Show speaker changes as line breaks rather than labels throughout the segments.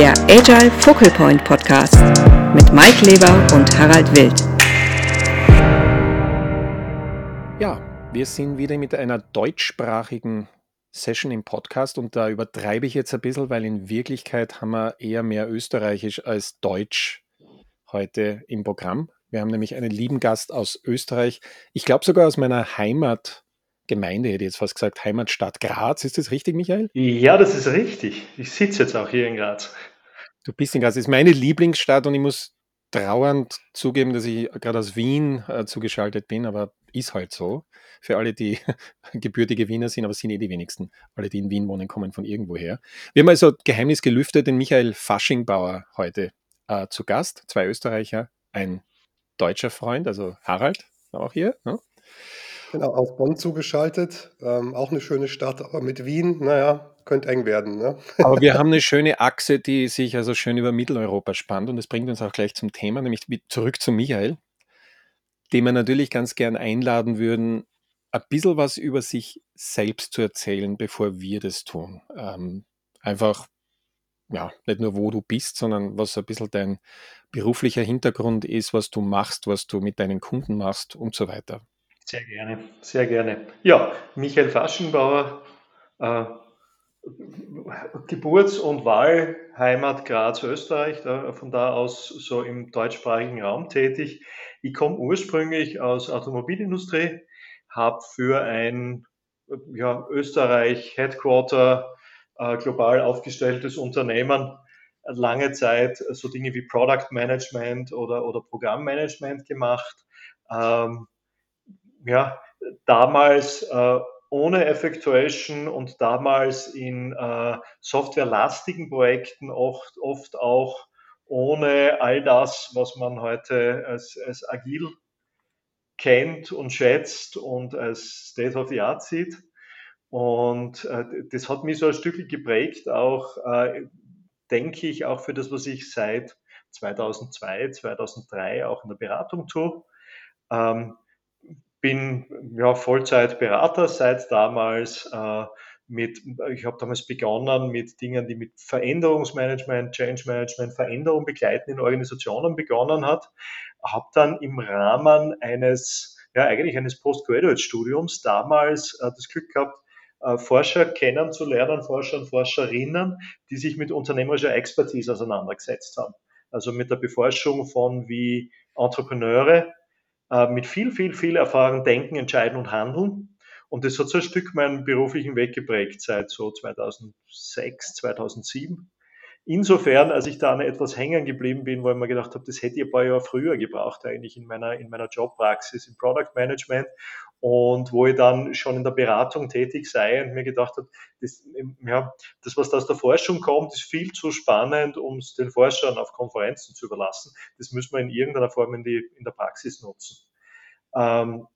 der Agile Focal Point Podcast mit Mike Leber und Harald Wild.
Ja, wir sind wieder mit einer deutschsprachigen Session im Podcast und da übertreibe ich jetzt ein bisschen, weil in Wirklichkeit haben wir eher mehr Österreichisch als Deutsch heute im Programm. Wir haben nämlich einen lieben Gast aus Österreich, ich glaube sogar aus meiner Heimatgemeinde, hätte ich jetzt fast gesagt, Heimatstadt Graz. Ist das richtig, Michael?
Ja, das ist richtig. Ich sitze jetzt auch hier in Graz.
Du bist in Graz. Das ist meine Lieblingsstadt und ich muss trauernd zugeben, dass ich gerade aus Wien äh, zugeschaltet bin, aber ist halt so. Für alle, die gebürtige Wiener sind, aber sind eh die wenigsten. Alle, die in Wien wohnen, kommen von irgendwoher. Wir haben also Geheimnis gelüftet, den Michael Faschingbauer heute äh, zu Gast. Zwei Österreicher, ein deutscher Freund, also Harald, auch hier. Ne?
Genau, aus Bonn zugeschaltet. Ähm, auch eine schöne Stadt, aber mit Wien, naja, könnte eng werden. Ne?
Aber wir haben eine schöne Achse, die sich also schön über Mitteleuropa spannt und das bringt uns auch gleich zum Thema, nämlich zurück zu Michael, den wir natürlich ganz gern einladen würden, ein bisschen was über sich selbst zu erzählen, bevor wir das tun. Ähm, einfach, ja, nicht nur wo du bist, sondern was ein bisschen dein beruflicher Hintergrund ist, was du machst, was du mit deinen Kunden machst und so weiter.
Sehr gerne, sehr gerne. Ja, Michael Faschenbauer, äh, Geburts- und Wahlheimat Graz, Österreich, da, von da aus so im deutschsprachigen Raum tätig. Ich komme ursprünglich aus Automobilindustrie, habe für ein ja, Österreich Headquarter äh, global aufgestelltes Unternehmen lange Zeit so Dinge wie Product Management oder, oder Programmmanagement gemacht. Ähm, ja, damals äh, ohne Effectuation und damals in äh, softwarelastigen Projekten oft, oft auch ohne all das, was man heute als, als agil kennt und schätzt und als State of the Art sieht. Und äh, das hat mich so ein Stück geprägt, auch äh, denke ich, auch für das, was ich seit 2002, 2003 auch in der Beratung tue. Ähm, bin ja Vollzeitberater seit damals. Äh, mit, ich habe damals begonnen mit Dingen, die mit Veränderungsmanagement, Change Management, Veränderung begleiten in Organisationen begonnen hat. Habe dann im Rahmen eines, ja eigentlich eines Postgraduate-Studiums damals äh, das Glück gehabt, äh, Forscher kennenzulernen, Forscher und Forscherinnen, die sich mit unternehmerischer Expertise auseinandergesetzt haben. Also mit der Beforschung von wie Entrepreneure äh, mit viel, viel, viel Erfahrung denken, entscheiden und handeln. Und das hat so ein Stück meinen beruflichen Weg geprägt seit so 2006, 2007. Insofern, als ich da etwas hängen geblieben bin, wo ich mir gedacht habe, das hätte ich ein paar Jahre früher gebraucht, eigentlich in meiner, in meiner Jobpraxis im Product Management und wo ich dann schon in der Beratung tätig sei und mir gedacht habe, das, ja, das, was da aus der Forschung kommt, ist viel zu spannend, um es den Forschern auf Konferenzen zu überlassen. Das müssen wir in irgendeiner Form in, die, in der Praxis nutzen. Ähm,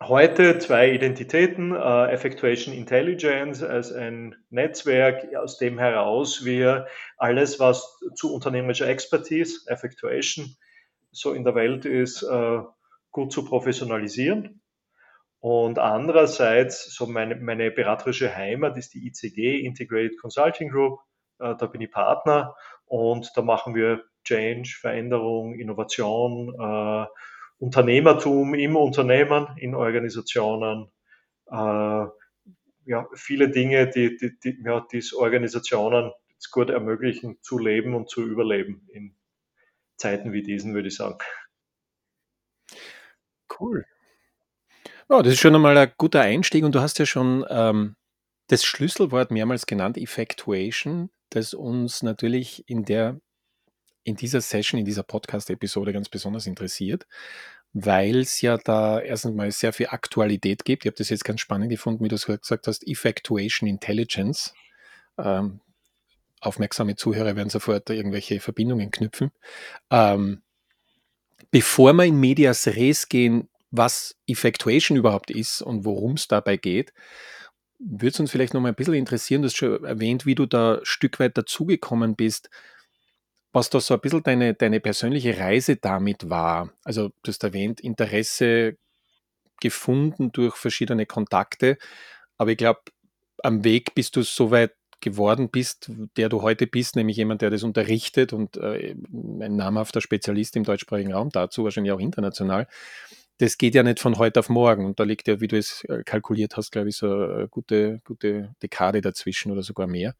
heute zwei Identitäten, äh, Effectuation Intelligence als ein Netzwerk, aus dem heraus wir alles, was zu unternehmerischer Expertise, Effectuation, so in der Welt ist, äh, gut zu professionalisieren und andererseits, so meine, meine beraterische Heimat ist die ICG, Integrated Consulting Group. Äh, da bin ich Partner und da machen wir Change, Veränderung, Innovation, äh, Unternehmertum im Unternehmen, in Organisationen. Äh, ja, viele Dinge, die, die, die ja, es Organisationen gut ermöglichen, zu leben und zu überleben in Zeiten wie diesen, würde ich sagen.
Cool. Ja, das ist schon einmal ein guter Einstieg und du hast ja schon ähm, das Schlüsselwort mehrmals genannt, Effectuation, das uns natürlich in der in dieser Session, in dieser Podcast-Episode ganz besonders interessiert, weil es ja da erstens mal sehr viel Aktualität gibt. Ich habe das jetzt ganz spannend gefunden, wie du es gesagt hast, Effectuation Intelligence. Ähm, aufmerksame Zuhörer werden sofort irgendwelche Verbindungen knüpfen. Ähm, bevor wir in Medias Res gehen, was Effectuation überhaupt ist und worum es dabei geht, würde es uns vielleicht noch mal ein bisschen interessieren, du hast schon erwähnt, wie du da ein Stück weit dazugekommen bist, was da so ein bisschen deine, deine persönliche Reise damit war. Also du hast erwähnt, Interesse gefunden durch verschiedene Kontakte, aber ich glaube, am Weg bist du so weit geworden bist, der du heute bist, nämlich jemand, der das unterrichtet und äh, ein namhafter Spezialist im deutschsprachigen Raum dazu, wahrscheinlich auch international. Das geht ja nicht von heute auf morgen. Und da liegt ja, wie du es äh, kalkuliert hast, glaube ich, so eine gute, gute Dekade dazwischen oder sogar mehr.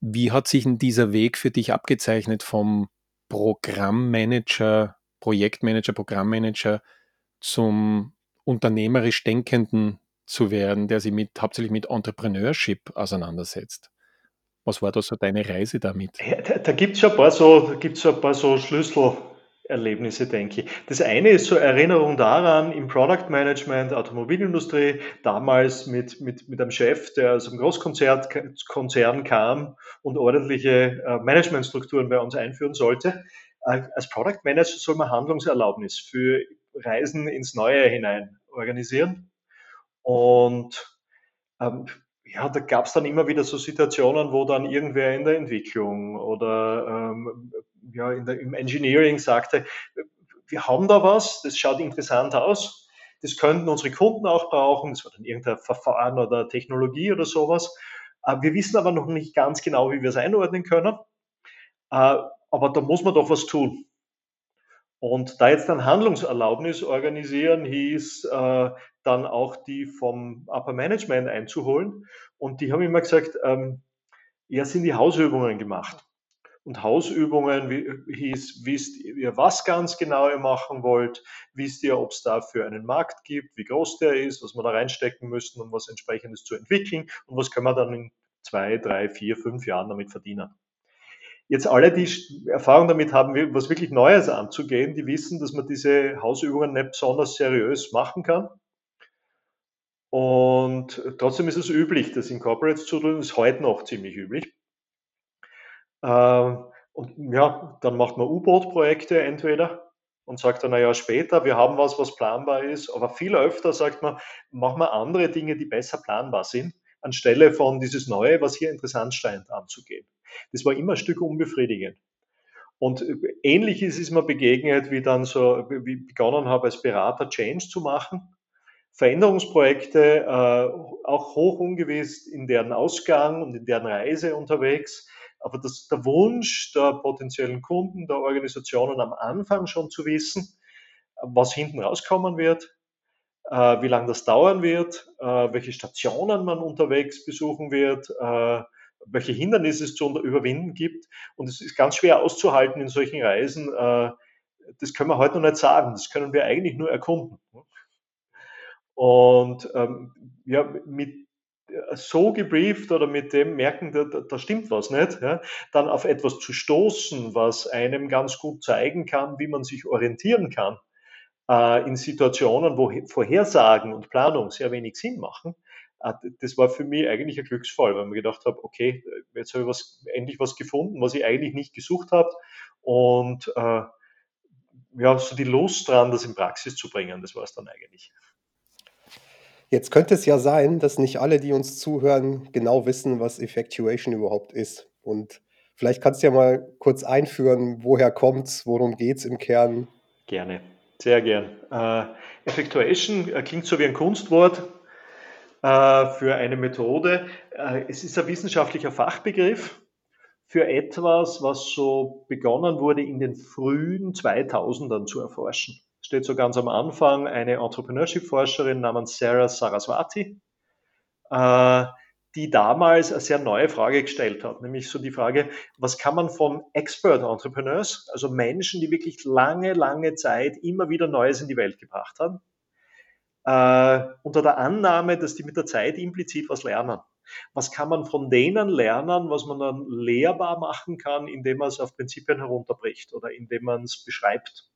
Wie hat sich denn dieser Weg für dich abgezeichnet vom Programmmanager, Projektmanager, Programmmanager zum unternehmerisch Denkenden zu werden, der sich mit, hauptsächlich mit Entrepreneurship auseinandersetzt. Was war da so deine Reise damit?
Ja, da da gibt es schon ein paar so, gibt's ein paar so Schlüsselerlebnisse, denke. Das eine ist so Erinnerung daran, im Product Management, Automobilindustrie, damals mit, mit, mit einem Chef, der aus einem Großkonzern Konzern kam und ordentliche äh, Managementstrukturen bei uns einführen sollte. Äh, als Product Manager soll man Handlungserlaubnis für Reisen ins Neue hinein organisieren. Und ähm, ja, da gab es dann immer wieder so Situationen, wo dann irgendwer in der Entwicklung oder ähm, ja, der, im Engineering sagte, wir haben da was, das schaut interessant aus, das könnten unsere Kunden auch brauchen, das war dann irgendein Verfahren oder Technologie oder sowas. Äh, wir wissen aber noch nicht ganz genau, wie wir es einordnen können, äh, aber da muss man doch was tun. Und da jetzt dann Handlungserlaubnis organisieren hieß, äh, dann auch die vom Upper Management einzuholen. Und die haben immer gesagt, ähm, ja, sind die Hausübungen gemacht. Und Hausübungen wie, hieß, wisst ihr, was ganz genau ihr machen wollt, wisst ihr, ob es dafür einen Markt gibt, wie groß der ist, was wir da reinstecken müssen, um was entsprechendes zu entwickeln und was können wir dann in zwei, drei, vier, fünf Jahren damit verdienen. Jetzt alle, die Erfahrung damit haben, was wirklich Neues anzugehen, die wissen, dass man diese Hausübungen nicht besonders seriös machen kann. Und trotzdem ist es üblich, das in Corporates zu tun, ist heute noch ziemlich üblich. Ähm, und ja, dann macht man U-Boot-Projekte entweder und sagt dann, naja, später, wir haben was, was planbar ist. Aber viel öfter sagt man, machen wir andere Dinge, die besser planbar sind, anstelle von dieses Neue, was hier interessant scheint, anzugehen. Das war immer ein Stück unbefriedigend. Und ähnliches ist mir begegnet, wie dann so, wie ich begonnen habe, als Berater Change zu machen. Veränderungsprojekte, äh, auch hoch ungewiss in deren Ausgang und in deren Reise unterwegs. Aber das, der Wunsch der potenziellen Kunden, der Organisationen am Anfang schon zu wissen, was hinten rauskommen wird, äh, wie lange das dauern wird, äh, welche Stationen man unterwegs besuchen wird, äh, welche Hindernisse es zu überwinden gibt. Und es ist ganz schwer auszuhalten in solchen Reisen. Das können wir heute noch nicht sagen. Das können wir eigentlich nur erkunden. Und ähm, ja, mit so gebrieft oder mit dem merken, da, da stimmt was nicht, ja, dann auf etwas zu stoßen, was einem ganz gut zeigen kann, wie man sich orientieren kann äh, in Situationen, wo Vorhersagen und Planung sehr wenig Sinn machen, Ah, das war für mich eigentlich ein Glücksfall, weil ich mir gedacht habe, okay, jetzt habe ich was, endlich was gefunden, was ich eigentlich nicht gesucht habe. Und äh, ja, so die Lust dran, das in Praxis zu bringen, das war es dann eigentlich.
Jetzt könnte es ja sein, dass nicht alle, die uns zuhören, genau wissen, was Effectuation überhaupt ist. Und vielleicht kannst du ja mal kurz einführen, woher kommt es, worum geht es im Kern?
Gerne, sehr gern. Äh, Effectuation äh, klingt so wie ein Kunstwort, äh, für eine Methode. Äh, es ist ein wissenschaftlicher Fachbegriff für etwas, was so begonnen wurde in den frühen 2000ern zu erforschen. Steht so ganz am Anfang eine Entrepreneurship-Forscherin namens Sarah Saraswati, äh, die damals eine sehr neue Frage gestellt hat, nämlich so die Frage, was kann man von Expert Entrepreneurs, also Menschen, die wirklich lange, lange Zeit immer wieder Neues in die Welt gebracht haben, äh, unter der Annahme, dass die mit der Zeit implizit was lernen. Was kann man von denen lernen, was man dann lehrbar machen kann, indem man es auf Prinzipien herunterbricht oder indem man es beschreibt?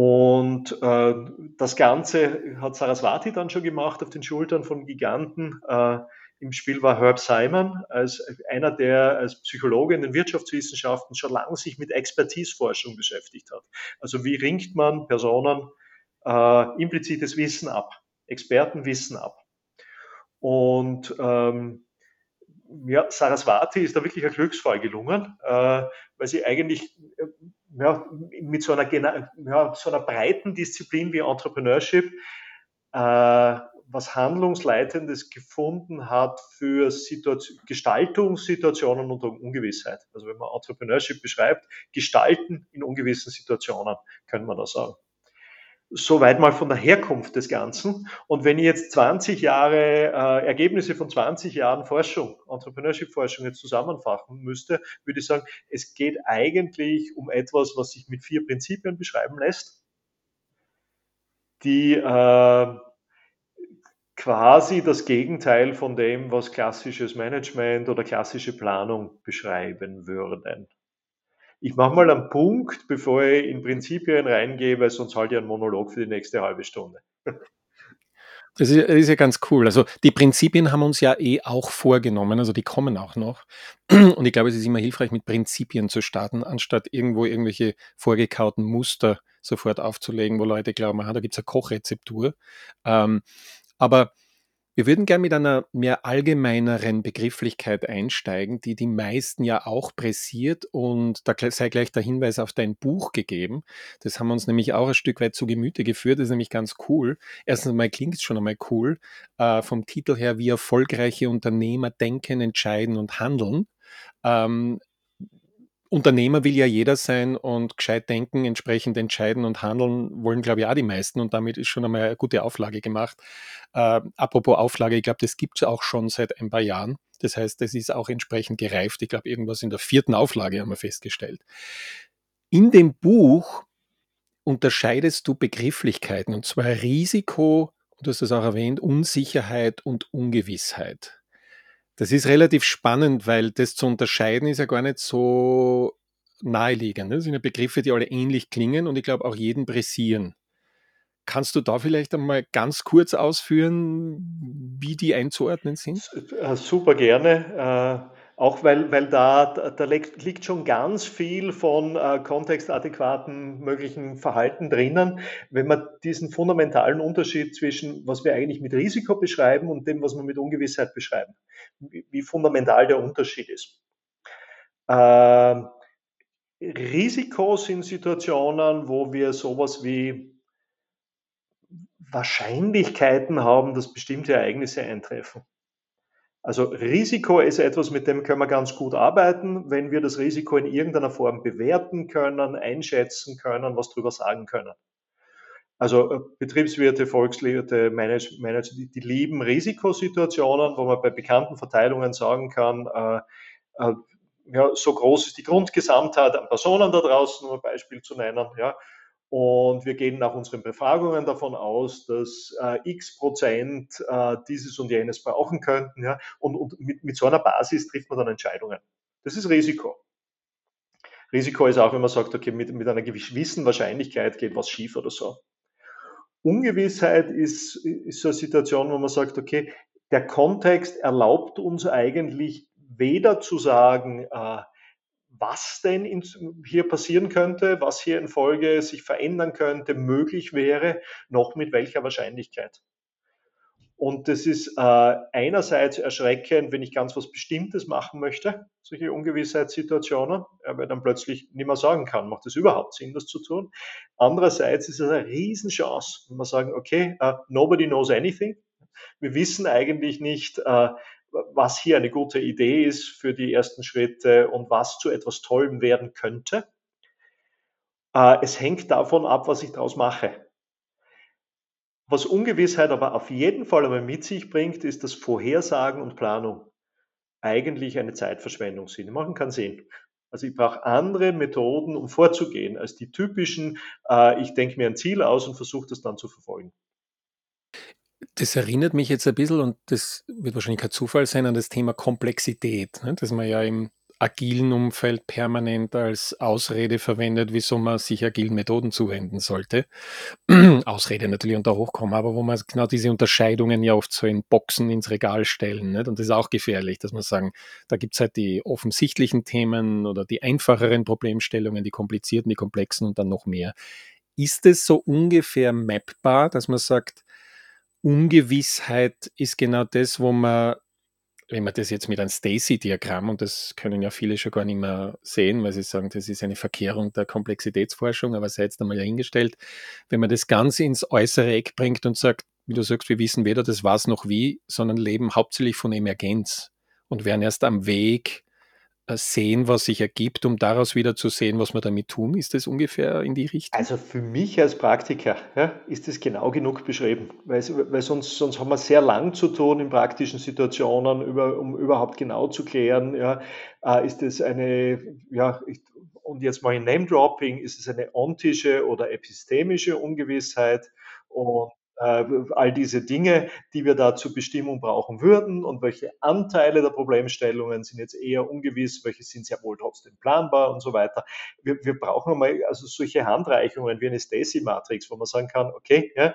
Und äh, das Ganze hat Saraswati dann schon gemacht auf den Schultern von Giganten. Äh, Im Spiel war Herb Simon als einer, der als Psychologe in den Wirtschaftswissenschaften schon lange sich mit Expertiseforschung beschäftigt hat. Also wie ringt man Personen äh, implizites Wissen ab, Expertenwissen ab. Und ähm, ja, Saraswati ist da wirklich ein Glücksfall gelungen, äh, weil sie eigentlich äh, ja, mit so einer, ja, so einer breiten Disziplin wie Entrepreneurship äh, was Handlungsleitendes gefunden hat für Situation, Gestaltungssituationen unter Ungewissheit. Also wenn man Entrepreneurship beschreibt, gestalten in ungewissen Situationen, könnte man das sagen. Soweit mal von der Herkunft des Ganzen. Und wenn ich jetzt 20 Jahre, äh, Ergebnisse von 20 Jahren Forschung, Entrepreneurship-Forschung jetzt zusammenfachen müsste, würde ich sagen, es geht eigentlich um etwas, was sich mit vier Prinzipien beschreiben lässt, die äh, quasi das Gegenteil von dem, was klassisches Management oder klassische Planung beschreiben würden. Ich mache mal einen Punkt, bevor ich in Prinzipien reingehe, weil sonst halte ich einen Monolog für die nächste halbe Stunde.
Das ist, das ist, ja ganz cool. Also die Prinzipien haben uns ja eh auch vorgenommen, also die kommen auch noch. Und ich glaube, es ist immer hilfreich, mit Prinzipien zu starten, anstatt irgendwo irgendwelche vorgekauten Muster sofort aufzulegen, wo Leute glauben, aha, da gibt es eine Kochrezeptur. Ähm, aber wir würden gerne mit einer mehr allgemeineren Begrifflichkeit einsteigen, die die meisten ja auch pressiert und da sei gleich der Hinweis auf dein Buch gegeben. Das haben wir uns nämlich auch ein Stück weit zu Gemüte geführt. Das ist nämlich ganz cool. Erstens mal klingt es schon einmal cool. Äh, vom Titel her, wie erfolgreiche Unternehmer denken, entscheiden und handeln. Ähm, Unternehmer will ja jeder sein und gescheit denken, entsprechend entscheiden und handeln wollen, glaube ich, auch die meisten. Und damit ist schon einmal eine gute Auflage gemacht. Äh, apropos Auflage, ich glaube, das gibt es auch schon seit ein paar Jahren. Das heißt, das ist auch entsprechend gereift. Ich glaube, irgendwas in der vierten Auflage haben wir festgestellt. In dem Buch unterscheidest du Begrifflichkeiten, und zwar Risiko, du hast das auch erwähnt, Unsicherheit und Ungewissheit. Das ist relativ spannend, weil das zu unterscheiden ist ja gar nicht so naheliegend. Das sind ja Begriffe, die alle ähnlich klingen und ich glaube auch jeden pressieren. Kannst du da vielleicht einmal ganz kurz ausführen, wie die einzuordnen sind?
Äh, super gerne. Auch weil, weil da, da liegt schon ganz viel von äh, kontextadäquaten möglichen Verhalten drinnen, wenn man diesen fundamentalen Unterschied zwischen, was wir eigentlich mit Risiko beschreiben und dem, was wir mit Ungewissheit beschreiben, wie, wie fundamental der Unterschied ist. Äh, Risiko sind Situationen, wo wir sowas wie Wahrscheinlichkeiten haben, dass bestimmte Ereignisse eintreffen. Also Risiko ist etwas, mit dem können wir ganz gut arbeiten, wenn wir das Risiko in irgendeiner Form bewerten können, einschätzen können, was darüber sagen können. Also äh, Betriebswirte, Volkswirte, Manager, Manager die, die, lieben Risikosituationen, wo man bei bekannten Verteilungen sagen kann, äh, äh, ja, so groß ist die Grundgesamtheit an Personen da draußen, um ein Beispiel zu nennen. Ja. Und wir gehen nach unseren Befragungen davon aus, dass äh, x Prozent äh, dieses und jenes brauchen könnten. Ja? Und, und mit, mit so einer Basis trifft man dann Entscheidungen. Das ist Risiko. Risiko ist auch, wenn man sagt, okay, mit, mit einer gewissen Wahrscheinlichkeit geht was schief oder so. Ungewissheit ist, ist so eine Situation, wo man sagt, okay, der Kontext erlaubt uns eigentlich weder zu sagen, äh, was denn in, hier passieren könnte, was hier in Folge sich verändern könnte, möglich wäre, noch mit welcher Wahrscheinlichkeit. Und das ist äh, einerseits erschreckend, wenn ich ganz was Bestimmtes machen möchte, solche Ungewissheitssituationen, weil dann plötzlich nicht mehr sagen kann, macht es überhaupt Sinn, das zu tun. Andererseits ist es eine Riesenchance, wenn wir sagen, okay, uh, nobody knows anything. Wir wissen eigentlich nicht, uh, was hier eine gute Idee ist für die ersten Schritte und was zu etwas Tollem werden könnte. Äh, es hängt davon ab, was ich daraus mache. Was Ungewissheit aber auf jeden Fall einmal mit sich bringt, ist, dass Vorhersagen und Planung eigentlich eine Zeitverschwendung sind. Die machen keinen Sinn. Also ich brauche andere Methoden, um vorzugehen, als die typischen, äh, ich denke mir ein Ziel aus und versuche das dann zu verfolgen.
Das erinnert mich jetzt ein bisschen, und das wird wahrscheinlich kein Zufall sein, an das Thema Komplexität, ne, das man ja im agilen Umfeld permanent als Ausrede verwendet, wieso man sich agilen Methoden zuwenden sollte. Ausrede natürlich unter Hochkommen, aber wo man genau diese Unterscheidungen ja oft so in Boxen ins Regal stellen. Nicht? Und das ist auch gefährlich, dass man sagen, da gibt es halt die offensichtlichen Themen oder die einfacheren Problemstellungen, die komplizierten, die komplexen und dann noch mehr. Ist es so ungefähr mappbar, dass man sagt, Ungewissheit ist genau das, wo man, wenn man das jetzt mit einem Stacy-Diagramm, und das können ja viele schon gar nicht mehr sehen, weil sie sagen, das ist eine Verkehrung der Komplexitätsforschung, aber sei jetzt einmal dahingestellt, wenn man das Ganze ins äußere Eck bringt und sagt, wie du sagst, wir wissen weder das was noch wie, sondern leben hauptsächlich von Emergenz und werden erst am Weg sehen, was sich ergibt, um daraus wieder zu sehen, was wir damit tun? Ist das ungefähr in die Richtung?
Also für mich als Praktiker ja, ist das genau genug beschrieben, weil, weil sonst, sonst haben wir sehr lang zu tun in praktischen Situationen, über, um überhaupt genau zu klären, ja, äh, ist das eine, ja, und jetzt mal in Name-Dropping, ist es eine ontische oder epistemische Ungewissheit und äh, all diese Dinge, die wir da zur Bestimmung brauchen würden und welche Anteile der Problemstellungen sind jetzt eher ungewiss, welche sind sehr wohl trotzdem planbar und so weiter. Wir, wir brauchen mal also solche Handreichungen wie eine Stacy-Matrix, wo man sagen kann, okay, ja,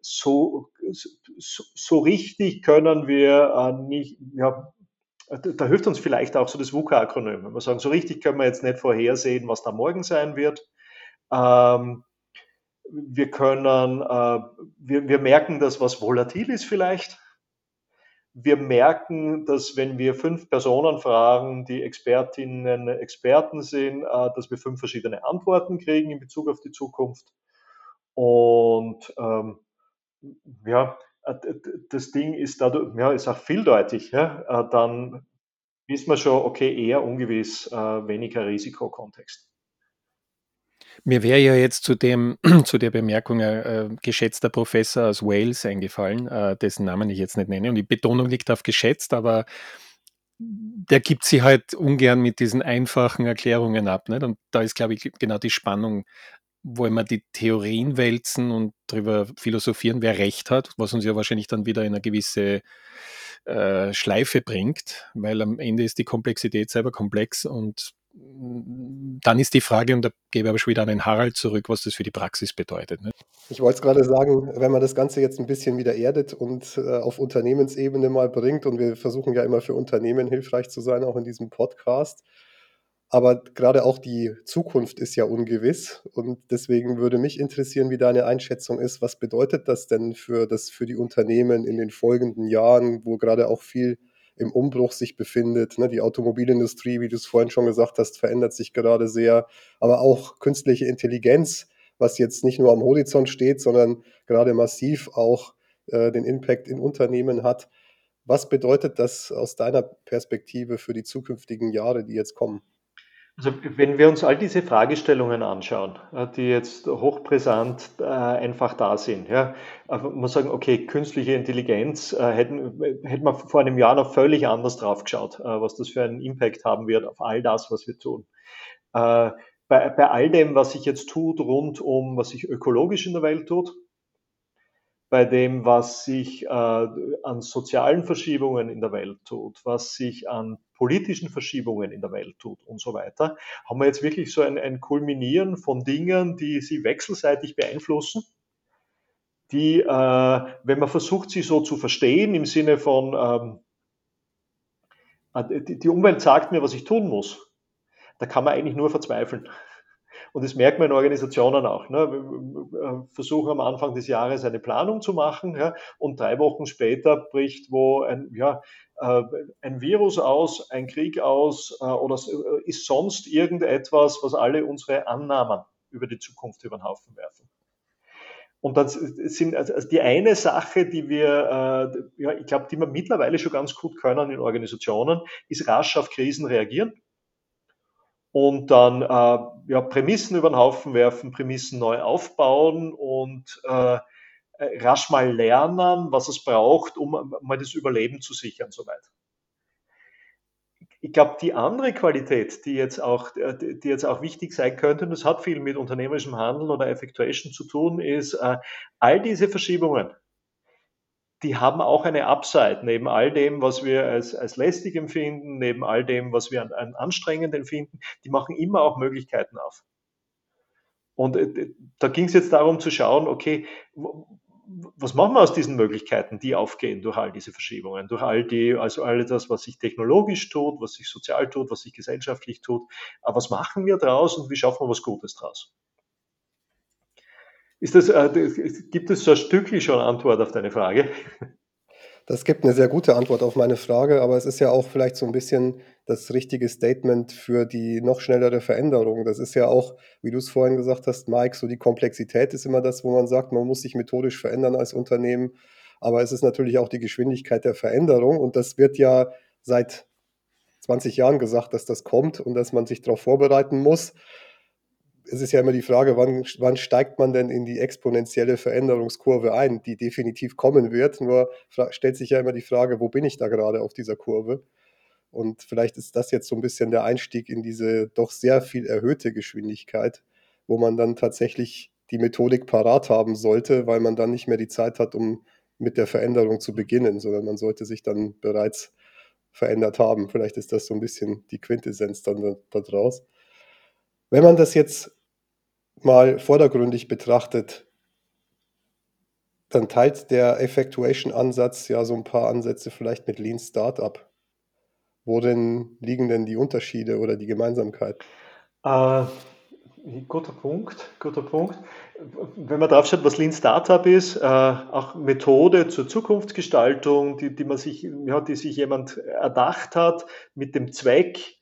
so, so, so richtig können wir äh, nicht, ja, da hilft uns vielleicht auch so das VUCA-Akronym. Wenn wir sagen, so richtig können wir jetzt nicht vorhersehen, was da morgen sein wird. Ähm, wir können, äh, wir, wir merken, dass was volatil ist vielleicht. Wir merken, dass wenn wir fünf Personen fragen, die Expertinnen, Experten sind, äh, dass wir fünf verschiedene Antworten kriegen in Bezug auf die Zukunft. Und ähm, ja, äh, das Ding ist dadurch, ja, ist auch vieldeutig. Ja? Äh, dann wissen wir schon, okay, eher ungewiss, äh, weniger Risikokontext.
Mir wäre ja jetzt zu, dem, zu der Bemerkung ein äh, geschätzter Professor aus Wales eingefallen, äh, dessen Namen ich jetzt nicht nenne. Und die Betonung liegt auf geschätzt, aber der gibt sie halt ungern mit diesen einfachen Erklärungen ab. Nicht? Und da ist, glaube ich, genau die Spannung, wo immer die Theorien wälzen und darüber philosophieren, wer recht hat, was uns ja wahrscheinlich dann wieder in eine gewisse äh, Schleife bringt, weil am Ende ist die Komplexität selber komplex und dann ist die Frage, und da gebe ich aber schon wieder an den Harald zurück, was das für die Praxis bedeutet. Ne?
Ich wollte es gerade sagen, wenn man das Ganze jetzt ein bisschen wieder erdet und äh, auf Unternehmensebene mal bringt, und wir versuchen ja immer für Unternehmen hilfreich zu sein, auch in diesem Podcast, aber gerade auch die Zukunft ist ja ungewiss und deswegen würde mich interessieren, wie deine Einschätzung ist. Was bedeutet das denn für, das, für die Unternehmen in den folgenden Jahren, wo gerade auch viel im Umbruch sich befindet. Ne? Die Automobilindustrie, wie du es vorhin schon gesagt hast, verändert sich gerade sehr, aber auch künstliche Intelligenz, was jetzt nicht nur am Horizont steht, sondern gerade massiv auch äh, den Impact in Unternehmen hat. Was bedeutet das aus deiner Perspektive für die zukünftigen Jahre, die jetzt kommen?
Also wenn wir uns all diese Fragestellungen anschauen, die jetzt hochbrisant äh, einfach da sind, ja, muss sagen, okay, künstliche Intelligenz, äh, hätten, hätten wir vor einem Jahr noch völlig anders drauf geschaut, äh, was das für einen Impact haben wird auf all das, was wir tun. Bei, bei all dem, was sich jetzt tut, rund um, was sich ökologisch in der Welt tut, bei dem, was sich äh, an sozialen Verschiebungen in der Welt tut, was sich an politischen Verschiebungen in der Welt tut und so weiter, haben wir jetzt wirklich so ein, ein Kulminieren von Dingen, die sie wechselseitig beeinflussen, die, äh, wenn man versucht, sie so zu verstehen, im Sinne von, ähm, äh, die, die Umwelt sagt mir, was ich tun muss, da kann man eigentlich nur verzweifeln. Und das merkt man in Organisationen auch. Ne? Wir versuchen am Anfang des Jahres eine Planung zu machen ja? und drei Wochen später bricht wo ein, ja, äh, ein Virus aus, ein Krieg aus äh, oder ist sonst irgendetwas, was alle unsere Annahmen über die Zukunft über den Haufen werfen. Und dann sind also die eine Sache, die wir, äh, ja, ich glaube, die wir mittlerweile schon ganz gut können in Organisationen, ist rasch auf Krisen reagieren und dann äh, ja, Prämissen über den Haufen werfen, Prämissen neu aufbauen und äh, rasch mal lernen, was es braucht, um mal das Überleben zu sichern, soweit. Ich glaube, die andere Qualität, die jetzt auch, die jetzt auch wichtig sein könnte, und das hat viel mit unternehmerischem Handeln oder Effectuation zu tun, ist, äh, all diese Verschiebungen, die haben auch eine Upside. Neben all dem, was wir als, als lästig empfinden, neben all dem, was wir an, an anstrengend empfinden, die machen immer auch Möglichkeiten auf. Und äh, da ging es jetzt darum zu schauen, okay, was machen wir aus diesen Möglichkeiten, die aufgehen durch all diese Verschiebungen, durch all die, also all das, was sich technologisch tut, was sich sozial tut, was sich gesellschaftlich tut. Aber was machen wir daraus und wie schaffen wir was Gutes daraus? Ist das, äh, gibt es so Stückchen schon Antwort auf deine Frage?
Das gibt eine sehr gute Antwort auf meine Frage, aber es ist ja auch vielleicht so ein bisschen das richtige Statement für die noch schnellere Veränderung. Das ist ja auch, wie du es vorhin gesagt hast, Mike, so die Komplexität ist immer das, wo man sagt, man muss sich methodisch verändern als Unternehmen. Aber es ist natürlich auch die Geschwindigkeit der Veränderung und das wird ja seit 20 Jahren gesagt, dass das kommt und dass man sich darauf vorbereiten muss es ist ja immer die Frage, wann, wann steigt man denn in die exponentielle Veränderungskurve ein, die definitiv kommen wird. Nur stellt sich ja immer die Frage, wo bin ich da gerade auf dieser Kurve? Und vielleicht ist das jetzt so ein bisschen der Einstieg in diese doch sehr viel erhöhte Geschwindigkeit, wo man dann tatsächlich die Methodik parat haben sollte, weil man dann nicht mehr die Zeit hat, um mit der Veränderung zu beginnen, sondern man sollte sich dann bereits verändert haben. Vielleicht ist das so ein bisschen die Quintessenz dann da, da. Wenn man das jetzt mal vordergründig betrachtet, dann teilt der Effectuation-Ansatz ja so ein paar Ansätze vielleicht mit Lean Startup. Worin liegen denn die Unterschiede oder die Gemeinsamkeit?
Äh, guter Punkt, guter Punkt. Wenn man drauf schaut, was Lean Startup ist, äh, auch Methode zur Zukunftsgestaltung, die, die man sich, ja, die sich jemand erdacht hat, mit dem Zweck,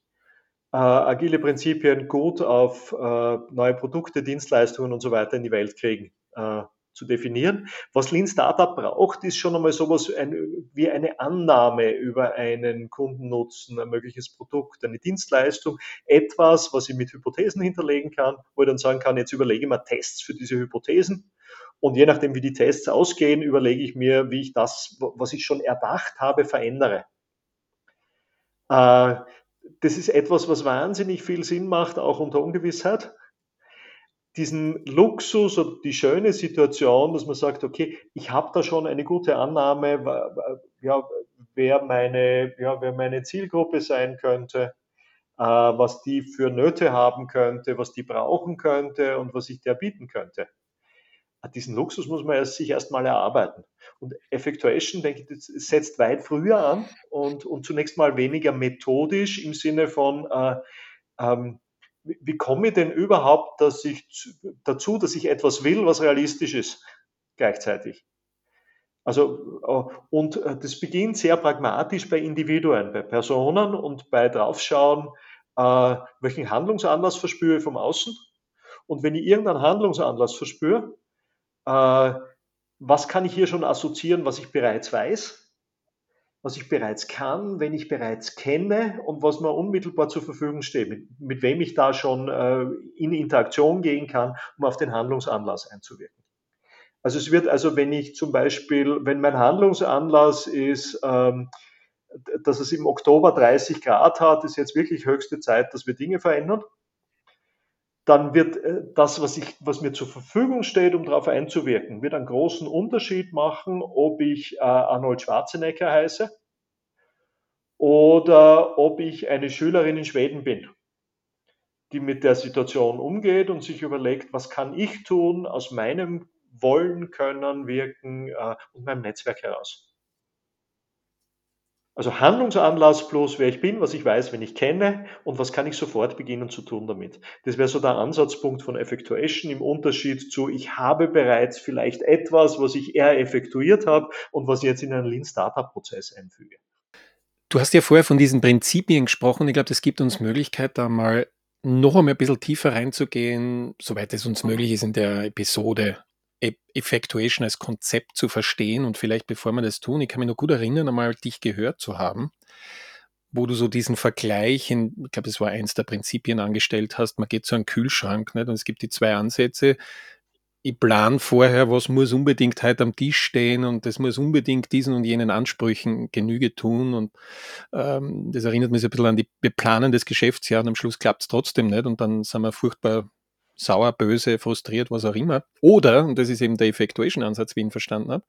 äh, agile Prinzipien gut auf äh, neue Produkte, Dienstleistungen und so weiter in die Welt kriegen, äh, zu definieren. Was Lean Startup braucht, ist schon einmal sowas ein, wie eine Annahme über einen Kundennutzen, ein mögliches Produkt, eine Dienstleistung, etwas, was ich mit Hypothesen hinterlegen kann, wo ich dann sagen kann, jetzt überlege ich mir Tests für diese Hypothesen. Und je nachdem, wie die Tests ausgehen, überlege ich mir, wie ich das, was ich schon erdacht habe, verändere. Äh, das ist etwas, was wahnsinnig viel Sinn macht, auch unter Ungewissheit. Diesen Luxus oder die schöne Situation, dass man sagt, okay, ich habe da schon eine gute Annahme, ja, wer, meine, ja, wer meine Zielgruppe sein könnte, äh, was die für Nöte haben könnte, was die brauchen könnte und was ich der bieten könnte. Diesen Luxus muss man sich erstmal erarbeiten. Und Effectuation, denke ich, setzt weit früher an und, und zunächst mal weniger methodisch im Sinne von, äh, ähm, wie, wie komme ich denn überhaupt dass ich, dazu, dass ich etwas will, was realistisch ist, gleichzeitig. Also, äh, und äh, das beginnt sehr pragmatisch bei Individuen, bei Personen und bei draufschauen, äh, welchen Handlungsanlass verspüre ich vom Außen. Und wenn ich irgendeinen Handlungsanlass verspüre, äh, was kann ich hier schon assoziieren, was ich bereits weiß, was ich bereits kann, wenn ich bereits kenne und was mir unmittelbar zur Verfügung steht, mit, mit wem ich da schon äh, in Interaktion gehen kann, um auf den Handlungsanlass einzuwirken. Also es wird also, wenn ich zum Beispiel, wenn mein Handlungsanlass ist, ähm, dass es im Oktober 30 Grad hat, ist jetzt wirklich höchste Zeit, dass wir Dinge verändern dann wird äh, das, was, ich, was mir zur Verfügung steht, um darauf einzuwirken, wird einen großen Unterschied machen, ob ich äh, Arnold Schwarzenegger heiße oder ob ich eine Schülerin in Schweden bin, die mit der Situation umgeht und sich überlegt, was kann ich tun aus meinem Wollen, Können, Wirken äh, und meinem Netzwerk heraus. Also Handlungsanlass plus wer ich bin, was ich weiß, wenn ich kenne und was kann ich sofort beginnen zu tun damit. Das wäre so der Ansatzpunkt von Effectuation im Unterschied zu, ich habe bereits vielleicht etwas, was ich eher effektuiert habe und was ich jetzt in einen Lean Startup Prozess einfüge.
Du hast ja vorher von diesen Prinzipien gesprochen. Ich glaube, das gibt uns Möglichkeit, da mal noch einmal ein bisschen tiefer reinzugehen, soweit es uns möglich ist in der Episode Effectuation als Konzept zu verstehen und vielleicht bevor wir das tun, ich kann mich noch gut erinnern, einmal dich gehört zu haben, wo du so diesen Vergleich, in, ich glaube, es war eins der Prinzipien angestellt hast, man geht zu einem Kühlschrank nicht? und es gibt die zwei Ansätze. Ich plan vorher, was muss unbedingt heute am Tisch stehen und das muss unbedingt diesen und jenen Ansprüchen Genüge tun und ähm, das erinnert mich so ein bisschen an die Beplanen des Geschäftsjahres und am Schluss klappt es trotzdem nicht und dann sind wir furchtbar sauer, böse, frustriert, was auch immer. Oder, und das ist eben der Effectuation-Ansatz, wie ich ihn verstanden habe,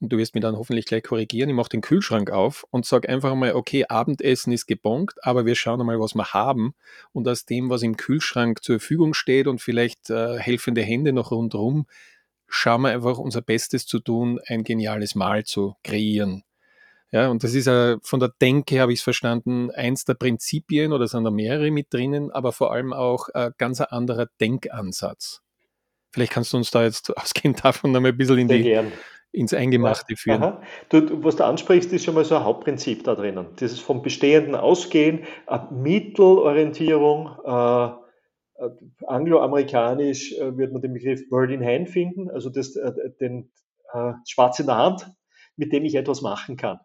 und du wirst mir dann hoffentlich gleich korrigieren, ich mache den Kühlschrank auf und sage einfach mal, okay, Abendessen ist gebongt, aber wir schauen mal, was wir haben und aus dem, was im Kühlschrank zur Verfügung steht und vielleicht äh, helfende Hände noch rundherum, schauen wir einfach unser Bestes zu tun, ein geniales Mahl zu kreieren. Ja, und das ist äh, von der Denke, habe ich es verstanden, eins der Prinzipien oder sind da mehrere mit drinnen, aber vor allem auch äh, ganz ein anderer Denkansatz. Vielleicht kannst du uns da jetzt ausgehend davon noch mal ein bisschen in die, ins Eingemachte führen.
Aha. Du, was du ansprichst, ist schon mal so ein Hauptprinzip da drinnen. Dieses vom Bestehenden ausgehen, Mittelorientierung, äh, äh, angloamerikanisch äh, wird man den Begriff Bird in Hand finden, also das, äh, den äh, Schwarz in der Hand, mit dem ich etwas machen kann.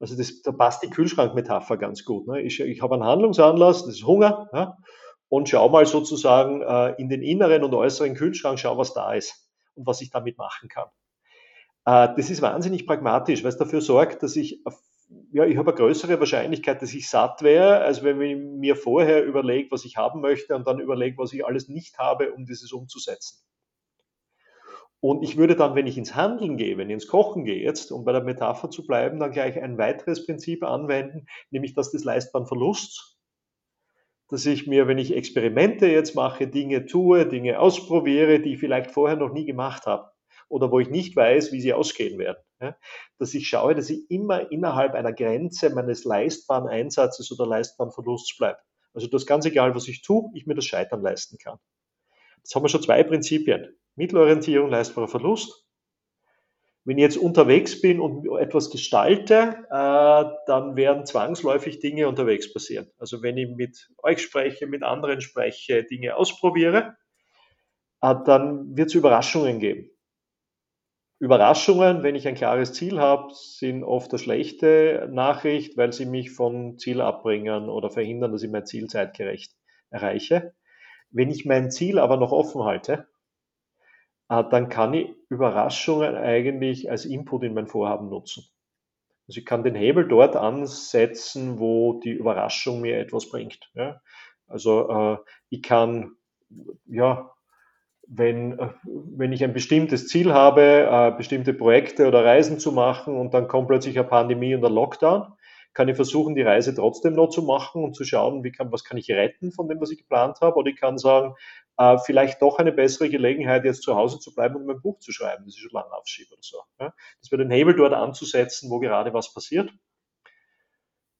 Also das, da passt die Kühlschrankmetapher ganz gut. Ne? Ich, ich habe einen Handlungsanlass, das ist Hunger, ja? und schau mal sozusagen äh, in den inneren und äußeren Kühlschrank, schau, was da ist und was ich damit machen kann. Äh, das ist wahnsinnig pragmatisch, weil es dafür sorgt, dass ich, ja, ich habe eine größere Wahrscheinlichkeit, dass ich satt wäre, als wenn ich mir vorher überlege, was ich haben möchte und dann überlege, was ich alles nicht habe, um dieses umzusetzen. Und ich würde dann, wenn ich ins Handeln gehe, wenn ich ins Kochen gehe jetzt, um bei der Metapher zu bleiben, dann gleich ein weiteres Prinzip anwenden, nämlich das des leistbaren Verlusts. Dass ich mir, wenn ich Experimente jetzt mache, Dinge tue, Dinge ausprobiere, die ich vielleicht vorher noch nie gemacht habe, oder wo ich nicht weiß, wie sie ausgehen werden. Dass ich schaue, dass ich immer innerhalb einer Grenze meines leistbaren Einsatzes oder leistbaren Verlusts bleibe. Also das ganz egal, was ich tue, ich mir das Scheitern leisten kann. Jetzt haben wir schon zwei Prinzipien. Mittelorientierung, leistbarer Verlust. Wenn ich jetzt unterwegs bin und etwas gestalte, äh, dann werden zwangsläufig Dinge unterwegs passieren. Also wenn ich mit euch spreche, mit anderen spreche, Dinge ausprobiere, äh, dann wird es Überraschungen geben. Überraschungen, wenn ich ein klares Ziel habe, sind oft eine schlechte Nachricht, weil sie mich vom Ziel abbringen oder verhindern, dass ich mein Ziel zeitgerecht erreiche. Wenn ich mein Ziel aber noch offen halte, dann kann ich Überraschungen eigentlich als Input in mein Vorhaben nutzen. Also ich kann den Hebel dort ansetzen, wo die Überraschung mir etwas bringt. Also äh, ich kann ja wenn, äh, wenn ich ein bestimmtes Ziel habe, äh, bestimmte Projekte oder Reisen zu machen und dann kommt plötzlich eine Pandemie und ein Lockdown, kann ich versuchen, die Reise trotzdem noch zu machen und zu schauen, wie kann, was kann ich retten von dem, was ich geplant habe. Oder ich kann sagen, äh, vielleicht doch eine bessere Gelegenheit, jetzt zu Hause zu bleiben und mein Buch zu schreiben, das ich schon lange aufschiebe oder so. Ja? Das wäre den Hebel dort anzusetzen, wo gerade was passiert.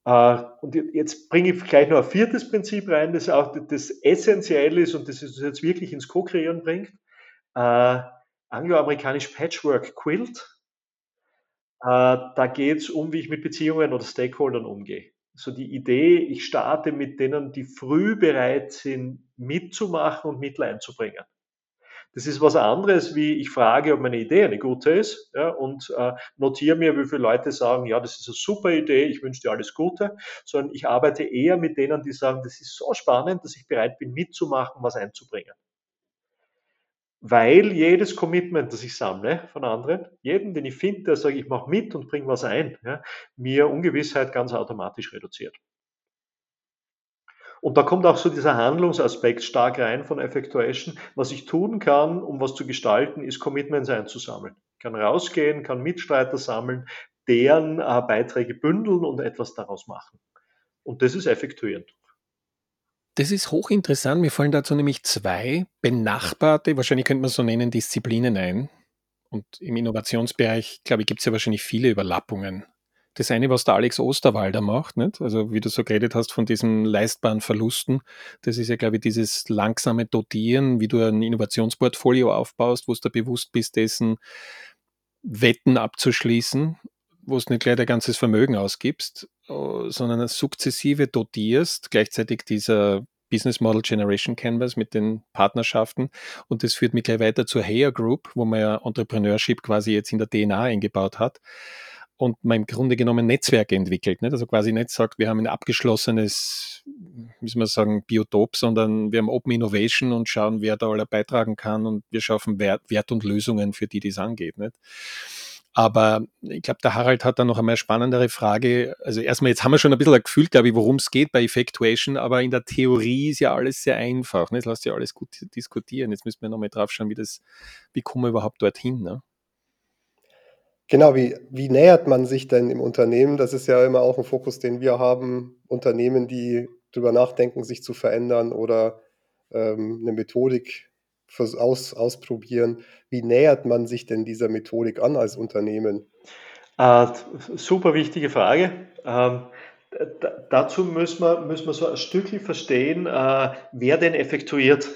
Äh, und jetzt bringe ich gleich noch ein viertes Prinzip rein, das auch das essentiell ist und das uns jetzt wirklich ins Co-Kreieren bringt. Äh, angloamerikanisch Patchwork Quilt. Äh, da geht es um, wie ich mit Beziehungen oder Stakeholdern umgehe. So die Idee, ich starte mit denen, die früh bereit sind, mitzumachen und Mittel einzubringen. Das ist was anderes, wie ich frage, ob meine Idee eine gute ist ja, und äh, notiere mir, wie viele Leute sagen, ja, das ist eine super Idee, ich wünsche dir alles Gute, sondern ich arbeite eher mit denen, die sagen, das ist so spannend, dass ich bereit bin, mitzumachen, was einzubringen. Weil jedes Commitment, das ich sammle von anderen, jeden, den ich finde, der sagt, ich mache mit und bringe was ein, ja, mir Ungewissheit ganz automatisch reduziert. Und da kommt auch so dieser Handlungsaspekt stark rein von Effectuation. Was ich tun kann, um was zu gestalten, ist Commitments einzusammeln. Ich kann rausgehen, kann Mitstreiter sammeln, deren äh, Beiträge bündeln und etwas daraus machen. Und das ist effektuierend.
Das ist hochinteressant. Mir fallen dazu nämlich zwei benachbarte, wahrscheinlich könnte man so nennen, Disziplinen ein. Und im Innovationsbereich, glaube ich, gibt es ja wahrscheinlich viele Überlappungen. Das eine, was der Alex Osterwalder macht, nicht? also wie du so geredet hast von diesen leistbaren Verlusten, das ist ja, glaube ich, dieses langsame Dotieren, wie du ein Innovationsportfolio aufbaust, wo du da bewusst bist, dessen Wetten abzuschließen, wo du nicht gleich dein ganzes Vermögen ausgibst, äh, sondern sukzessive dotierst, gleichzeitig dieser Business Model Generation Canvas mit den Partnerschaften. Und das führt mich gleich weiter zur Hayer Group, wo man ja Entrepreneurship quasi jetzt in der DNA eingebaut hat und man im Grunde genommen Netzwerke entwickelt. Nicht? Also quasi nicht sagt, wir haben ein abgeschlossenes, soll man sagen, Biotop, sondern wir haben Open Innovation und schauen, wer da alle beitragen kann und wir schaffen Wert, Wert und Lösungen, für die das angeht. Nicht? Aber ich glaube, der Harald hat da noch einmal spannendere Frage. Also erstmal, jetzt haben wir schon ein bisschen ein Gefühl, glaube ich, worum es geht bei Effectuation, aber in der Theorie ist ja alles sehr einfach. Ne? Das lässt ja alles gut diskutieren. Jetzt müssen wir nochmal drauf schauen, wie das, wie kommen wir überhaupt dorthin. Ne?
Genau, wie wie nähert man sich denn im Unternehmen? Das ist ja immer auch ein Fokus, den wir haben. Unternehmen, die drüber nachdenken, sich zu verändern oder, ähm, 'ne Methodik Aus ausprobieren. Wie nähert man sich denn dieser Methodik an als Unternehmen?
Äh, super wichtige Frage. Ähm, dazu müssen wir müssen wir so ein Stückchen verstehen, äh, wer denn effektuiert.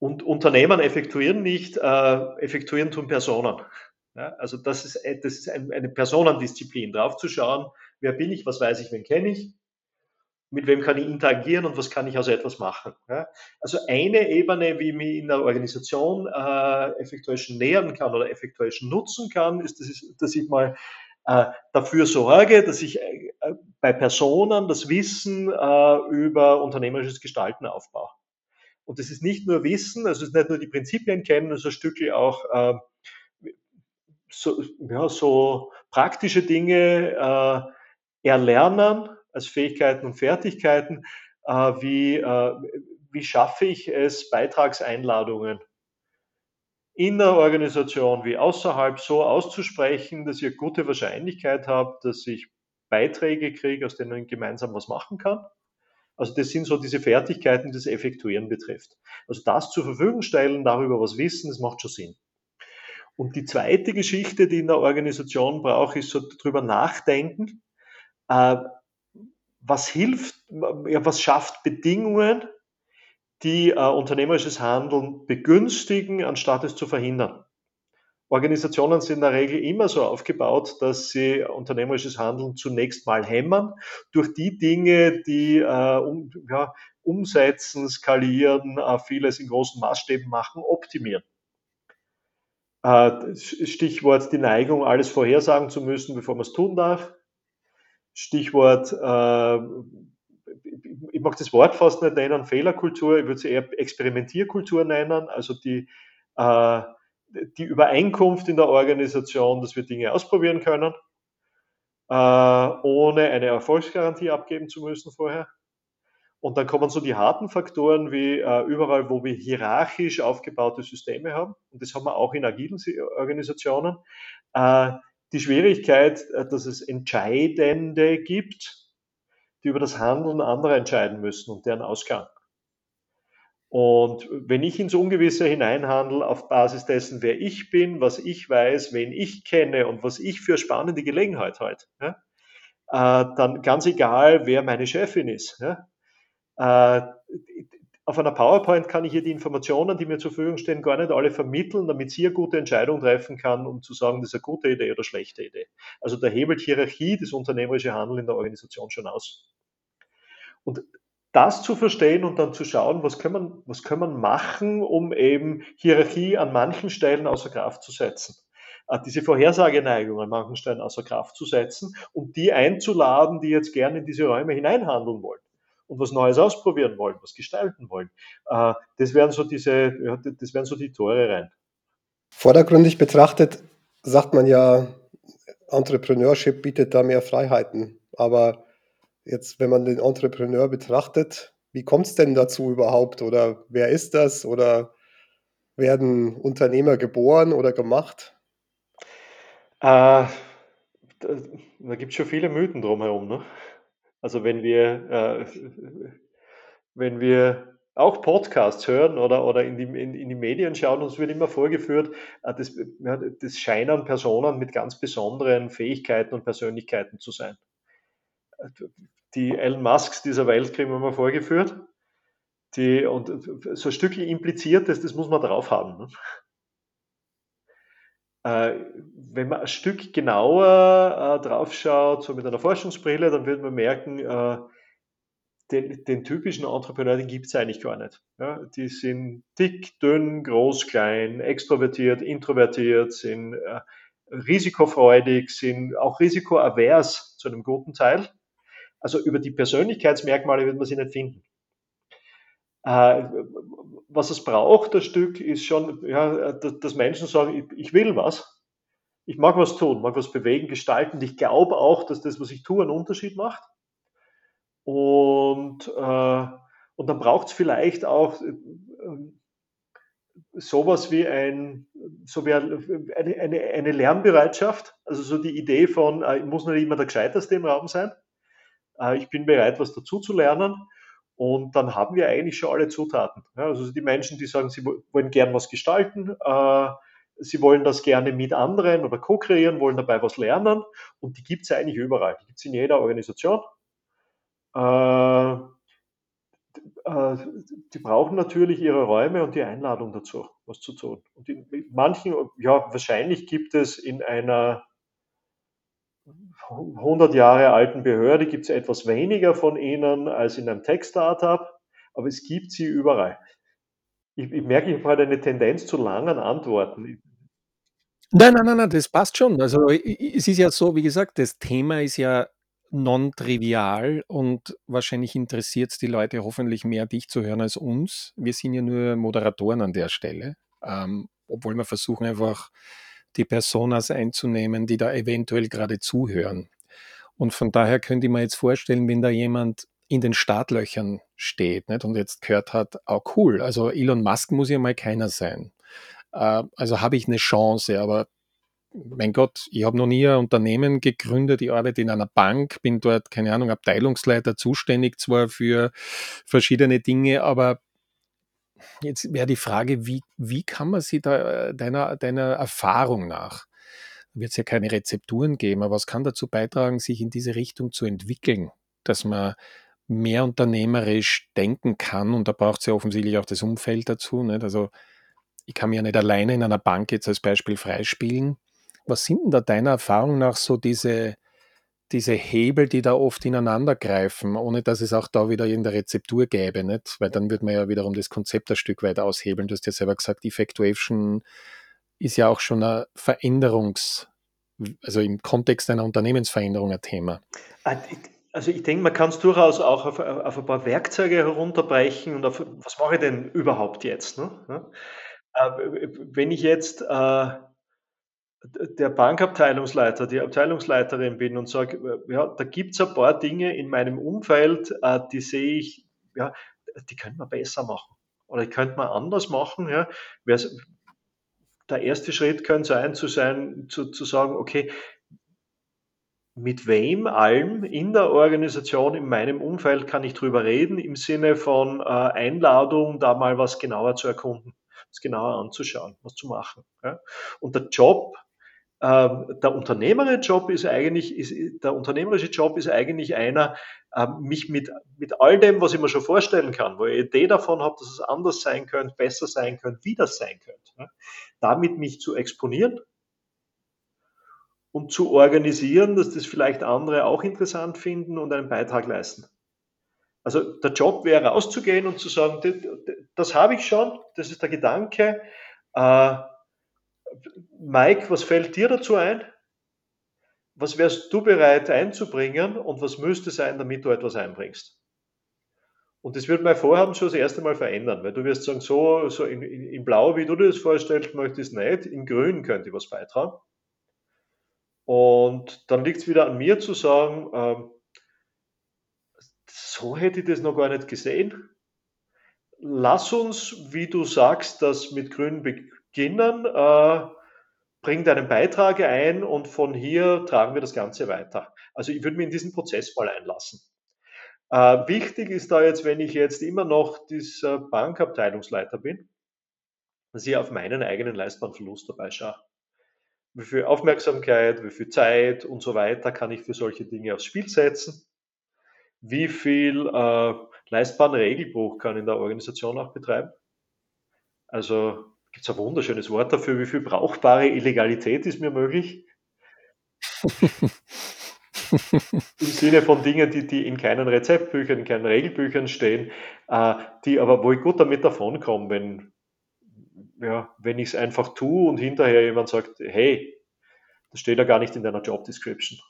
Und Unternehmen effektuieren nicht, äh, effektuieren tun Personen. Ja, also das ist, das ist eine Personendisziplin, drauf zu schauen, wer bin ich, was weiß ich, wen kenne ich, mit wem kann ich interagieren und was kann ich also etwas machen. Ja? Also eine Ebene, wie mich in der Organisation äh, Effectuation nähern kann oder Effectuation nutzen kann, ist, dass ich, dass ich mal äh, dafür sorge, dass ich äh, bei Personen das Wissen äh, über unternehmerisches Gestalten aufbaue. Und das ist nicht nur Wissen, also es ist nicht nur die Prinzipien kennen, ist ein Stückchen auch äh, so, ja, so praktische Dinge äh, erlernen als Fähigkeiten und Fertigkeiten. Äh, wie, äh, wie schaffe ich es, Beitragseinladungen in der Organisation wie außerhalb so auszusprechen, dass ich gute Wahrscheinlichkeit habe, dass ich Beiträge kriege, aus denen ich gemeinsam was machen kann. Also das sind so diese Fertigkeiten, die das Effektuieren betrifft. Also das zur Verfügung stellen, darüber was wissen, das macht schon Sinn. Und die zweite Geschichte, die in der Organisation braucht, ist so drüber nachdenken, äh, was hilft, ja, was schafft Bedingungen, die äh, unternehmerisches Handeln begünstigen, anstatt es zu verhindern. Organisationen sind in der Regel immer so aufgebaut, dass sie unternehmerisches Handeln zunächst mal hämmern durch die Dinge, die äh, um, ja, umsetzen, skalieren, äh, vieles in großen Maßstäben machen, optimieren. Äh, Stichwort die Neigung, alles vorhersagen zu müssen, bevor man es tun darf. Stichwort, äh, ich mag das Wort fast nicht nennen, Fehlerkultur, ich würde es eher Experimentierkultur nennen, also die, äh, die Übereinkunft in der Organisation, dass wir Dinge ausprobieren können, äh, ohne eine Erfolgsgarantie abgeben zu müssen vorher. Und dann kommen so die harten Faktoren wie äh, überall, wo wir hierarchisch aufgebaute Systeme haben. Und das haben wir auch in agilen Organisationen. Äh, die Schwierigkeit, äh, dass es Entscheidende gibt, die über das Handeln anderer entscheiden müssen und deren Ausgang. Und wenn ich ins Ungewisse hineinhandle auf Basis dessen, wer ich bin, was ich weiß, wen ich kenne und was ich für spannende Gelegenheit halte, ja, äh, dann ganz egal, wer meine Chefin ist. Ja, äh, auf einer PowerPoint kann ich hier die Informationen, die mir zur Verfügung stehen, gar nicht alle vermitteln, damit sie eine gute Entscheidung treffen kann, um zu sagen, das ist eine gute Idee oder schlechte Idee. Also da hebelt Hierarchie das unternehmerische Handeln in der Organisation schon aus. Und das zu verstehen und dann zu schauen, was kann man, was kann man machen, um eben Hierarchie an manchen Stellen außer Kraft zu setzen. Äh, diese Vorhersageneigung an manchen Stellen außer Kraft zu setzen und die einzuladen, die jetzt gerne in diese Räume hineinhandeln wollen und was Neues ausprobieren wollen, was gestalten wollen. Äh, das wären so diese, das wären so die Tore rein.
Vordergründig betrachtet sagt man ja, Entrepreneurship bietet da mehr Freiheiten. Aber jetzt, wenn man den Entrepreneur betrachtet, wie kommt es denn dazu überhaupt? Oder wer ist das? Oder werden Unternehmer geboren oder gemacht?
Äh, da, da gibt es schon viele Mythen drumherum. Ne? Also wenn wir, äh, wenn wir auch Podcasts hören oder, oder in, die, in, in die Medien schauen, uns wird immer vorgeführt, äh, das, das scheinen Personen mit ganz besonderen Fähigkeiten und Persönlichkeiten zu sein. Die Elon Musks dieser Welt kriegen wir mal vorgeführt. Die, und so ein Stückchen impliziert das, das muss man drauf haben. Äh, wenn man ein Stück genauer äh, drauf schaut, so mit einer Forschungsbrille, dann wird man merken, äh, den, den, typischen Entrepreneur, den gibt es eigentlich gar nicht. Ja, die sind dick, dünn, groß, klein, extrovertiert, introvertiert, sind äh, risikofreudig, sind auch risikoavers zu einem guten Teil. Also über die Persönlichkeitsmerkmale wird man sie nicht finden. Äh, was es braucht, das Stück, ist schon, ja, dass Menschen sagen, ich, will was. Ich mag was tun, mag was bewegen, gestalten. Ich glaube auch, dass das, was ich tue, einen Unterschied macht. Und, äh, und dann braucht es vielleicht auch äh, sowas wie ein, so wie eine, eine, eine Lernbereitschaft. Also so die Idee von, äh, ich muss nicht immer der Gescheiterste im Raum sein. Äh, ich bin bereit, was dazu zu lernen. Und dann haben wir eigentlich schon alle Zutaten. Ja, also die Menschen, die sagen, sie wollen gern was gestalten, äh, sie wollen das gerne mit anderen oder co-kreieren, wollen dabei was lernen. Und die gibt es eigentlich überall. Die gibt es in jeder Organisation. Äh, äh, die brauchen natürlich ihre Räume und die Einladung dazu, was zu tun. Und in manchen, ja, wahrscheinlich gibt es in einer 100 Jahre alten Behörde gibt es etwas weniger von ihnen als in einem Tech-Startup, aber es gibt sie überall. Ich, ich merke, ich habe halt eine Tendenz zu langen Antworten.
Nein, nein, nein, nein, das passt schon. Also es ist ja so, wie gesagt, das Thema ist ja non-trivial und wahrscheinlich interessiert es die Leute hoffentlich mehr, dich zu hören als uns. Wir sind ja nur Moderatoren an der Stelle, ähm, obwohl wir versuchen einfach die Personas einzunehmen, die da eventuell gerade zuhören. Und von daher könnte ich mir jetzt vorstellen, wenn da jemand in den Startlöchern steht nicht, und jetzt gehört hat, oh cool, also Elon Musk muss ja mal keiner sein. Äh, also habe ich eine Chance, aber mein Gott, ich habe noch nie ein Unternehmen gegründet, ich arbeite in einer Bank, bin dort, keine Ahnung, Abteilungsleiter, zuständig zwar für verschiedene Dinge, aber jetzt wäre die Frage, wie, wie kann man sie da deiner, deiner Erfahrung nach, wird es ja keine Rezepturen geben, aber was kann dazu beitragen, sich in diese Richtung zu entwickeln, dass man mehr unternehmerisch denken kann und da braucht es ja offensichtlich auch das Umfeld dazu. Nicht? Also ich kann mir ja nicht alleine in einer Bank jetzt als Beispiel freispielen. Was sind denn da deiner Erfahrung nach so diese, diese Hebel, die da oft ineinander greifen, ohne dass es auch da wieder in der Rezeptur gäbe, nicht? Weil dann würde man ja wiederum das Konzept ein Stück weit aushebeln. Du hast ja selber gesagt, Effectuation ist ja auch schon eine Veränderungs-, also im Kontext einer Unternehmensveränderung ein Thema.
Ah, also ich denke, man kann es durchaus auch auf, auf, ein paar Werkzeuge herunterbrechen und auf, was mache ich denn überhaupt jetzt? Ne? Äh, wenn ich jetzt äh, der Bankabteilungsleiter, die Abteilungsleiterin bin und sage, ja, da gibt es ein paar Dinge in meinem Umfeld, äh, die sehe ich, ja, die könnte man besser machen oder die könnte man anders machen. Ja. Der erste Schritt könnte sein, zu sein, zu, zu sagen, okay, mit wem allem in der Organisation, in meinem Umfeld kann ich drüber reden, im Sinne von äh, Einladung, da mal was genauer zu erkunden es genauer anzuschauen, was zu machen. Ja. Und der Job, der unternehmerische Job ist eigentlich, ist, der unternehmerische Job ist eigentlich einer, ähm, mich mit, mit all dem, was ich mir schon vorstellen kann, wo ich eine Idee davon habe, dass es anders sein könnte, besser sein könnte, wie das sein könnte, ja, damit mich zu exponieren und zu organisieren, dass das vielleicht andere auch interessant finden und einen Beitrag leisten. Also der Job wäre rauszugehen und zu sagen, das, das habe ich schon, das ist der Gedanke. Mike, was fällt dir dazu ein? Was wärst du bereit einzubringen und was müsste sein, damit du etwas einbringst? Und das wird mein Vorhaben schon das erste Mal verändern, weil du wirst sagen, so, so in, in, in Blau, wie du dir das vorstellst, möchte ich es nicht, in Grün könnte ich was beitragen. Und dann liegt es wieder an mir zu sagen, ähm, so hätte ich das noch gar nicht gesehen. Lass uns, wie du sagst, das mit Grün beginnen. Äh, bring deinen Beitrag ein und von hier tragen wir das Ganze weiter. Also ich würde mich in diesen Prozess mal einlassen. Äh, wichtig ist da jetzt, wenn ich jetzt immer noch dieser Bankabteilungsleiter bin, dass ich auf meinen eigenen leistbaren Verlust dabei schaue. Wie viel Aufmerksamkeit, wie viel Zeit und so weiter kann ich für solche Dinge aufs Spiel setzen wie viel äh, leistbaren Regelbruch kann in der Organisation auch betreiben. Also gibt es ein wunderschönes Wort dafür, wie viel brauchbare Illegalität ist mir möglich. Im Sinne von Dingen, die, die in keinen Rezeptbüchern, in keinen Regelbüchern stehen, äh, die aber, wo ich gut damit davonkomme, wenn, ja, wenn ich es einfach tue und hinterher jemand sagt, hey, das steht ja gar nicht in deiner Job Description.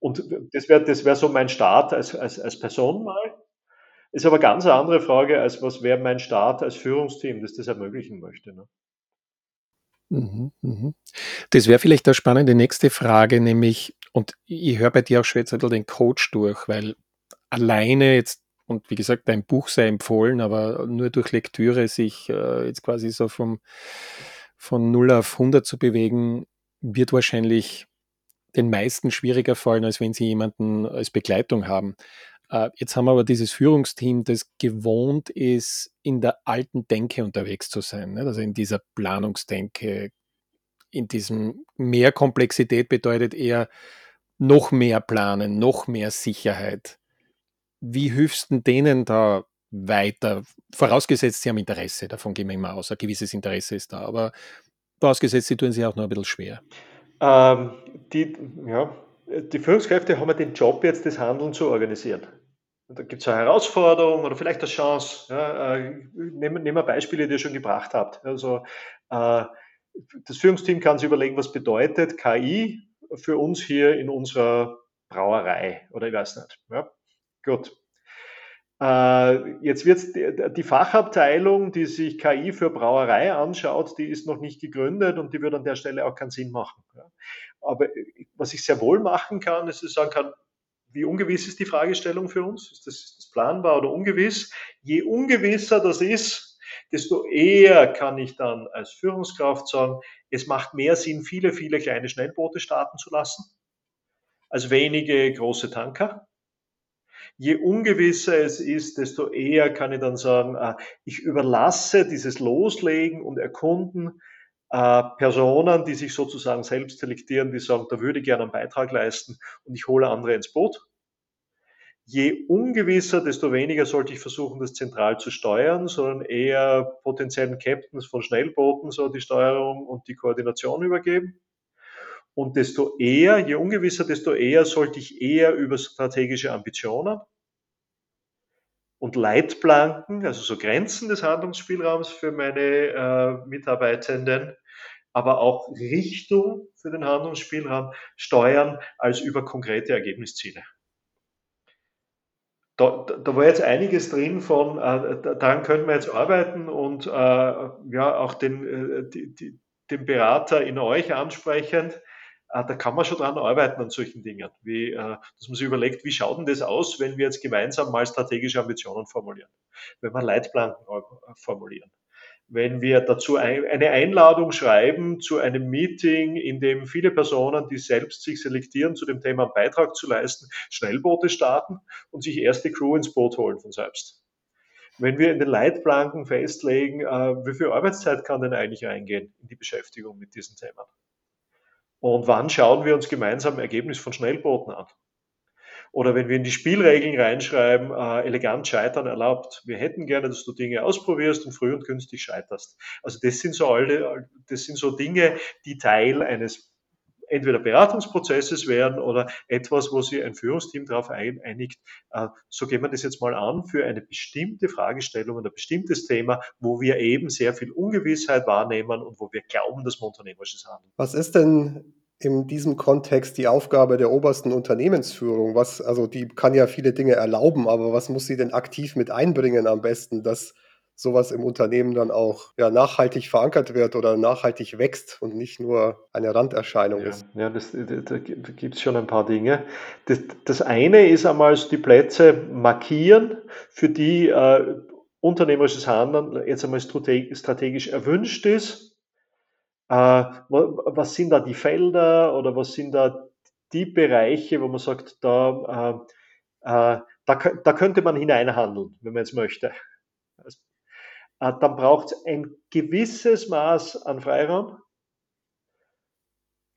Und das wäre das wär so mein Start als, als, als Person mal. Ist aber ganz eine andere Frage, als was wäre mein Start als Führungsteam, das das ermöglichen möchte. Ne?
Mhm, mhm. Das wäre vielleicht eine spannende nächste Frage, nämlich, und ich höre bei dir auch schon jetzt den Coach durch, weil alleine jetzt, und wie gesagt, dein Buch sei empfohlen, aber nur durch Lektüre sich äh, jetzt quasi so vom, von 0 auf 100 zu bewegen, wird wahrscheinlich den meisten schwieriger fallen, als wenn sie jemanden als Begleitung haben. Äh, jetzt haben wir aber dieses Führungsteam, das gewohnt ist, in der alten Denke unterwegs zu sein. Also in dieser Planungsdenke, in diesem mehr Komplexität bedeutet eher noch mehr planen, noch mehr Sicherheit. wie hilfst du denen da weiter? Vorausgesetzt, sie haben Interesse, davon gehen wir immer aus, ein gewisses Interesse ist da, aber vorausgesetzt, sie tun sich auch noch ein bisschen schwer.
Ähm, die, ja, die Führungskräfte haben ja den Job jetzt, das Handeln zu organisieren. Da gibt es eine Herausforderung oder vielleicht eine Chance. Ja, äh, nehmen, nehmen wir Beispiele, die ihr schon gebracht habt. Also äh, das Führungsteam kann sich überlegen, was bedeutet KI für uns hier in unserer Brauerei oder ich weiß nicht. Ja, gut. Äh, jetzt wird die, Fachabteilung, die sich KI für Brauerei anschaut, die ist noch nicht gegründet und die wird an der Stelle auch keinen Sinn machen. Aber was ich sehr wohl machen kann, ist, dass ich sagen kann, wie ungewiss ist die Fragestellung für uns? Ist das, ist das planbar oder ungewiss? Je ungewisser das ist, desto eher kann ich dann als Führungskraft sagen, es macht mehr Sinn, viele, viele kleine Schnellboote starten zu lassen, als wenige große Tanker. Je ungewisser es ist, desto eher kann ich dann sagen, äh, ich überlasse dieses Loslegen und Erkunden äh, Personen, die sich sozusagen selbst selektieren, die sagen, da würde ich gerne einen Beitrag leisten und ich hole andere ins Boot. Je ungewisser, desto weniger sollte ich versuchen, das zentral zu steuern, sondern eher potenziellen Captains von Schnellbooten so die Steuerung und die Koordination übergeben. Und desto eher, je ungewisser, desto eher sollte ich eher über strategische Ambitionen und Leitplanken, also so Grenzen des Handlungsspielraums für meine äh, Mitarbeitenden aber auch Richtung für den Handlungsspielraum steuern als über konkrete Ergebnisziele. Da, da, war jetzt einiges drin von, äh, daran können wir jetzt arbeiten und äh, ja auch den, äh, die, die, den Berater in euch ansprechend. Äh, da kann man schon dran arbeiten an solchen Dingen, wie, äh, dass man sich überlegt, wie schaut denn das aus, wenn wir jetzt gemeinsam mal strategische Ambitionen formulieren, wenn wir Leitplanken äh, formulieren wenn wir dazu eine Einladung schreiben zu einem Meeting, in dem viele Personen, die selbst sich selektieren, zu dem Thema einen Beitrag zu leisten, Schnellboote starten und sich erst die Crew ins Boot holen von selbst. Wenn wir in den Leitplanken festlegen, äh, wie viel Arbeitszeit kann denn eigentlich reingehen in die Beschäftigung mit diesen Themen? Und wann schauen wir uns gemeinsam ein Ergebnis von Schnellbooten an? Oder wenn wir in die Spielregeln reinschreiben, äh, elegant scheitern erlaubt. Wir hätten gerne, dass du Dinge ausprobierst und früh und günstig scheiterst. Also das sind so alle, das sind so Dinge, die Teil eines entweder Beratungsprozesses wären oder etwas, wo sich ein Führungsteam darauf einigt, äh, so gehen wir das jetzt mal an für eine bestimmte Fragestellung und ein bestimmtes Thema, wo wir eben sehr viel Ungewissheit wahrnehmen und wo wir glauben, dass wir unternehmerisches haben.
Was ist denn in diesem Kontext die Aufgabe der obersten Unternehmensführung? Was, also die kann ja viele Dinge erlauben, aber was muss sie denn aktiv mit einbringen am besten, dass sowas im Unternehmen dann auch ja, nachhaltig verankert wird oder nachhaltig wächst und nicht nur eine Randerscheinung
ja,
ist?
Ja, das, da, da gibt es schon ein paar Dinge. Das, das eine ist einmal die Plätze markieren, für die äh, unternehmerisches Handeln jetzt einmal strategisch erwünscht ist äh, was sind da die Felder oder was sind da die Bereiche, wo man sagt, da, äh, äh, da, da könnte man hineinhandeln, wenn man jetzt möchte. Dann braucht es ein gewisses Maß an Freiraum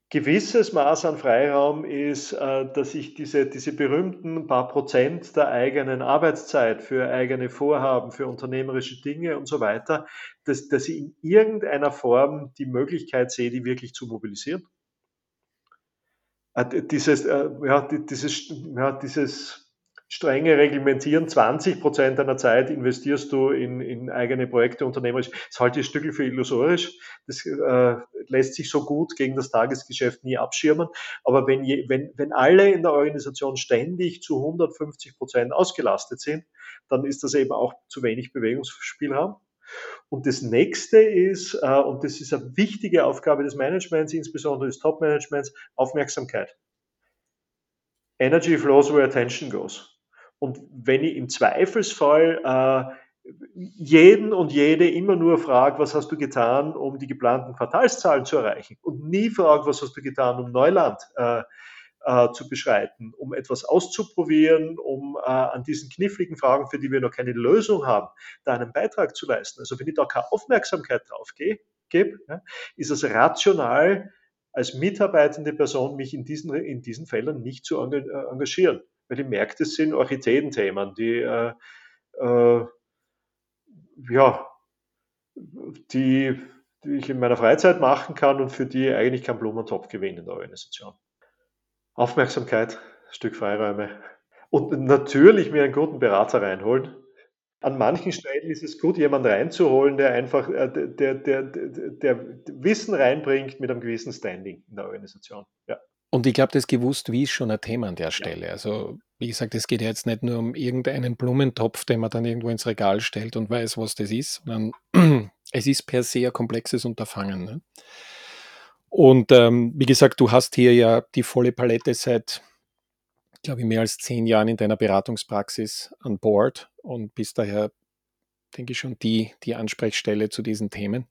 gewisses Maß an Freiraum ist, äh, dass ich diese, diese berühmten paar Prozent der eigenen Arbeitszeit für eigene Vorhaben, für unternehmerische Dinge und so weiter, dass, dass ich in irgendeiner Form die Möglichkeit sehe, die wirklich zu mobilisieren. Äh, dieses, äh, ja, dieses, ja, dieses strenge reglementieren. 20 Prozent deiner Zeit investierst du in, in eigene Projekte unternehmerisch. Das halte ich ein Stück für illusorisch. Das äh, lässt sich so gut gegen das Tagesgeschäft nie abschirmen. Aber wenn, je, wenn, wenn alle in der Organisation ständig zu 150 Prozent ausgelastet sind, dann ist das eben auch zu wenig Bewegungsspielraum. Und das nächste ist, äh, und das ist eine wichtige Aufgabe des Managements, insbesondere des Top-Managements, Aufmerksamkeit. Energy flows where attention goes. Und wenn ich im Zweifelsfall äh, jeden und jede immer nur frage, was hast du getan, um die geplanten Quartalszahlen zu erreichen und nie frage, was hast du getan, um Neuland äh, äh, zu beschreiten, um etwas auszuprobieren, um äh, an diesen kniffligen Fragen, für die wir noch keine Lösung haben, da einen Beitrag zu leisten. Also wenn ich da keine Aufmerksamkeit drauf gebe, ja, ist es rational, als mitarbeitende Person mich in diesen, in diesen Feldern nicht zu äh, engagieren. Weil ich merke, das sind Orchideenthemen, die, äh, äh, ja, die, die ich in meiner Freizeit machen kann und für die eigentlich kein Blumentopf gewinne in der Organisation. Aufmerksamkeit, Stück Freiräume und natürlich mir einen guten Berater reinholen. An manchen Stellen ist es gut, jemanden reinzuholen, der einfach äh, der, der, der, der Wissen reinbringt mit einem gewissen Standing in der Organisation. Ja.
Und ich glaube, das gewusst, wie ist schon ein Thema an der Stelle. Also, wie gesagt, es geht ja jetzt nicht nur um irgendeinen Blumentopf, den man dann irgendwo ins Regal stellt und weiß, was das ist, sondern es ist per se ein komplexes Unterfangen. Ne? Und ähm, wie gesagt, du hast hier ja die volle Palette seit, glaube ich, mehr als zehn Jahren in deiner Beratungspraxis an Bord und bist daher, denke ich, schon die, die Ansprechstelle zu diesen Themen.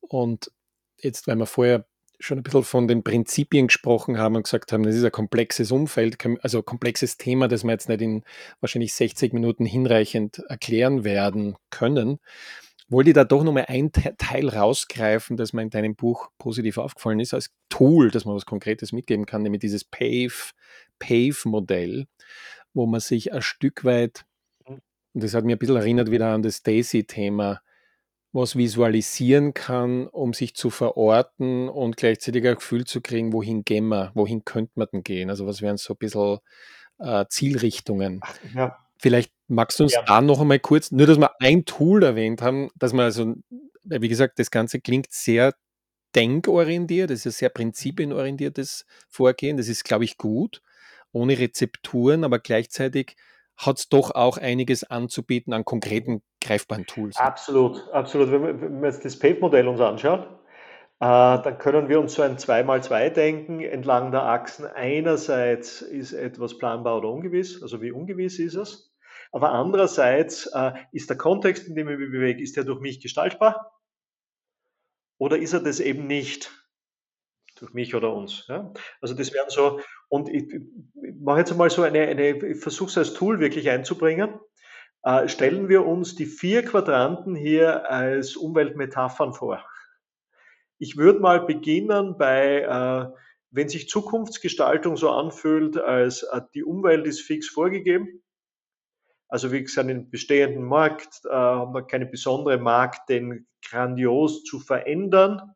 Und jetzt, weil wir vorher schon ein bisschen von den Prinzipien gesprochen haben und gesagt haben, das ist ein komplexes Umfeld, also ein komplexes Thema, das wir jetzt nicht in wahrscheinlich 60 Minuten hinreichend erklären werden können. Wollte ich da doch nochmal ein Teil rausgreifen, das mir in deinem Buch positiv aufgefallen ist, als Tool, dass man was Konkretes mitgeben kann, nämlich dieses PAVE-Modell, wo man sich ein Stück weit, mhm. und das hat mir ein bisschen erinnert wieder an das Daisy-Thema, was visualisieren kann, um sich zu verorten und gleichzeitig ein Gefühl zu kriegen, wohin gehen wir, wohin könnte man denn gehen? Also was wären so ein bisschen äh, Zielrichtungen? Ja. Vielleicht magst du uns ja. da noch einmal kurz, nur dass wir ein Tool erwähnt haben, dass man also, wie gesagt, das Ganze klingt sehr denkorientiert, das ist ein sehr prinzipienorientiertes Vorgehen, das ist, glaube ich, gut, ohne Rezepturen, aber gleichzeitig hat es doch auch einiges anzubieten an konkreten greifbaren Tools.
Absolut, absolut. Wenn wir, jetzt das PAVE-Modell uns anschauen, äh, dann können wir uns so ein 2x2 denken entlang der Achsen. Einerseits ist etwas planbar oder ungewiss, also wie ungewiss ist es. Aber andererseits äh, ist der Kontext, in dem ich mich bewege, ist der durch mich gestaltbar? Oder ist er das eben nicht? Durch mich oder uns. Ja? Also das wären so, und ich, ich mache jetzt einmal so eine, eine ich versuche es als Tool wirklich einzubringen. Äh, stellen wir uns die vier Quadranten hier als Umweltmetaphern vor. Ich würde mal beginnen bei, äh, wenn sich Zukunftsgestaltung so anfühlt, als äh, die Umwelt ist fix vorgegeben. Also wie gesagt, im bestehenden Markt haben wir keine besondere Markt, den grandios zu verändern.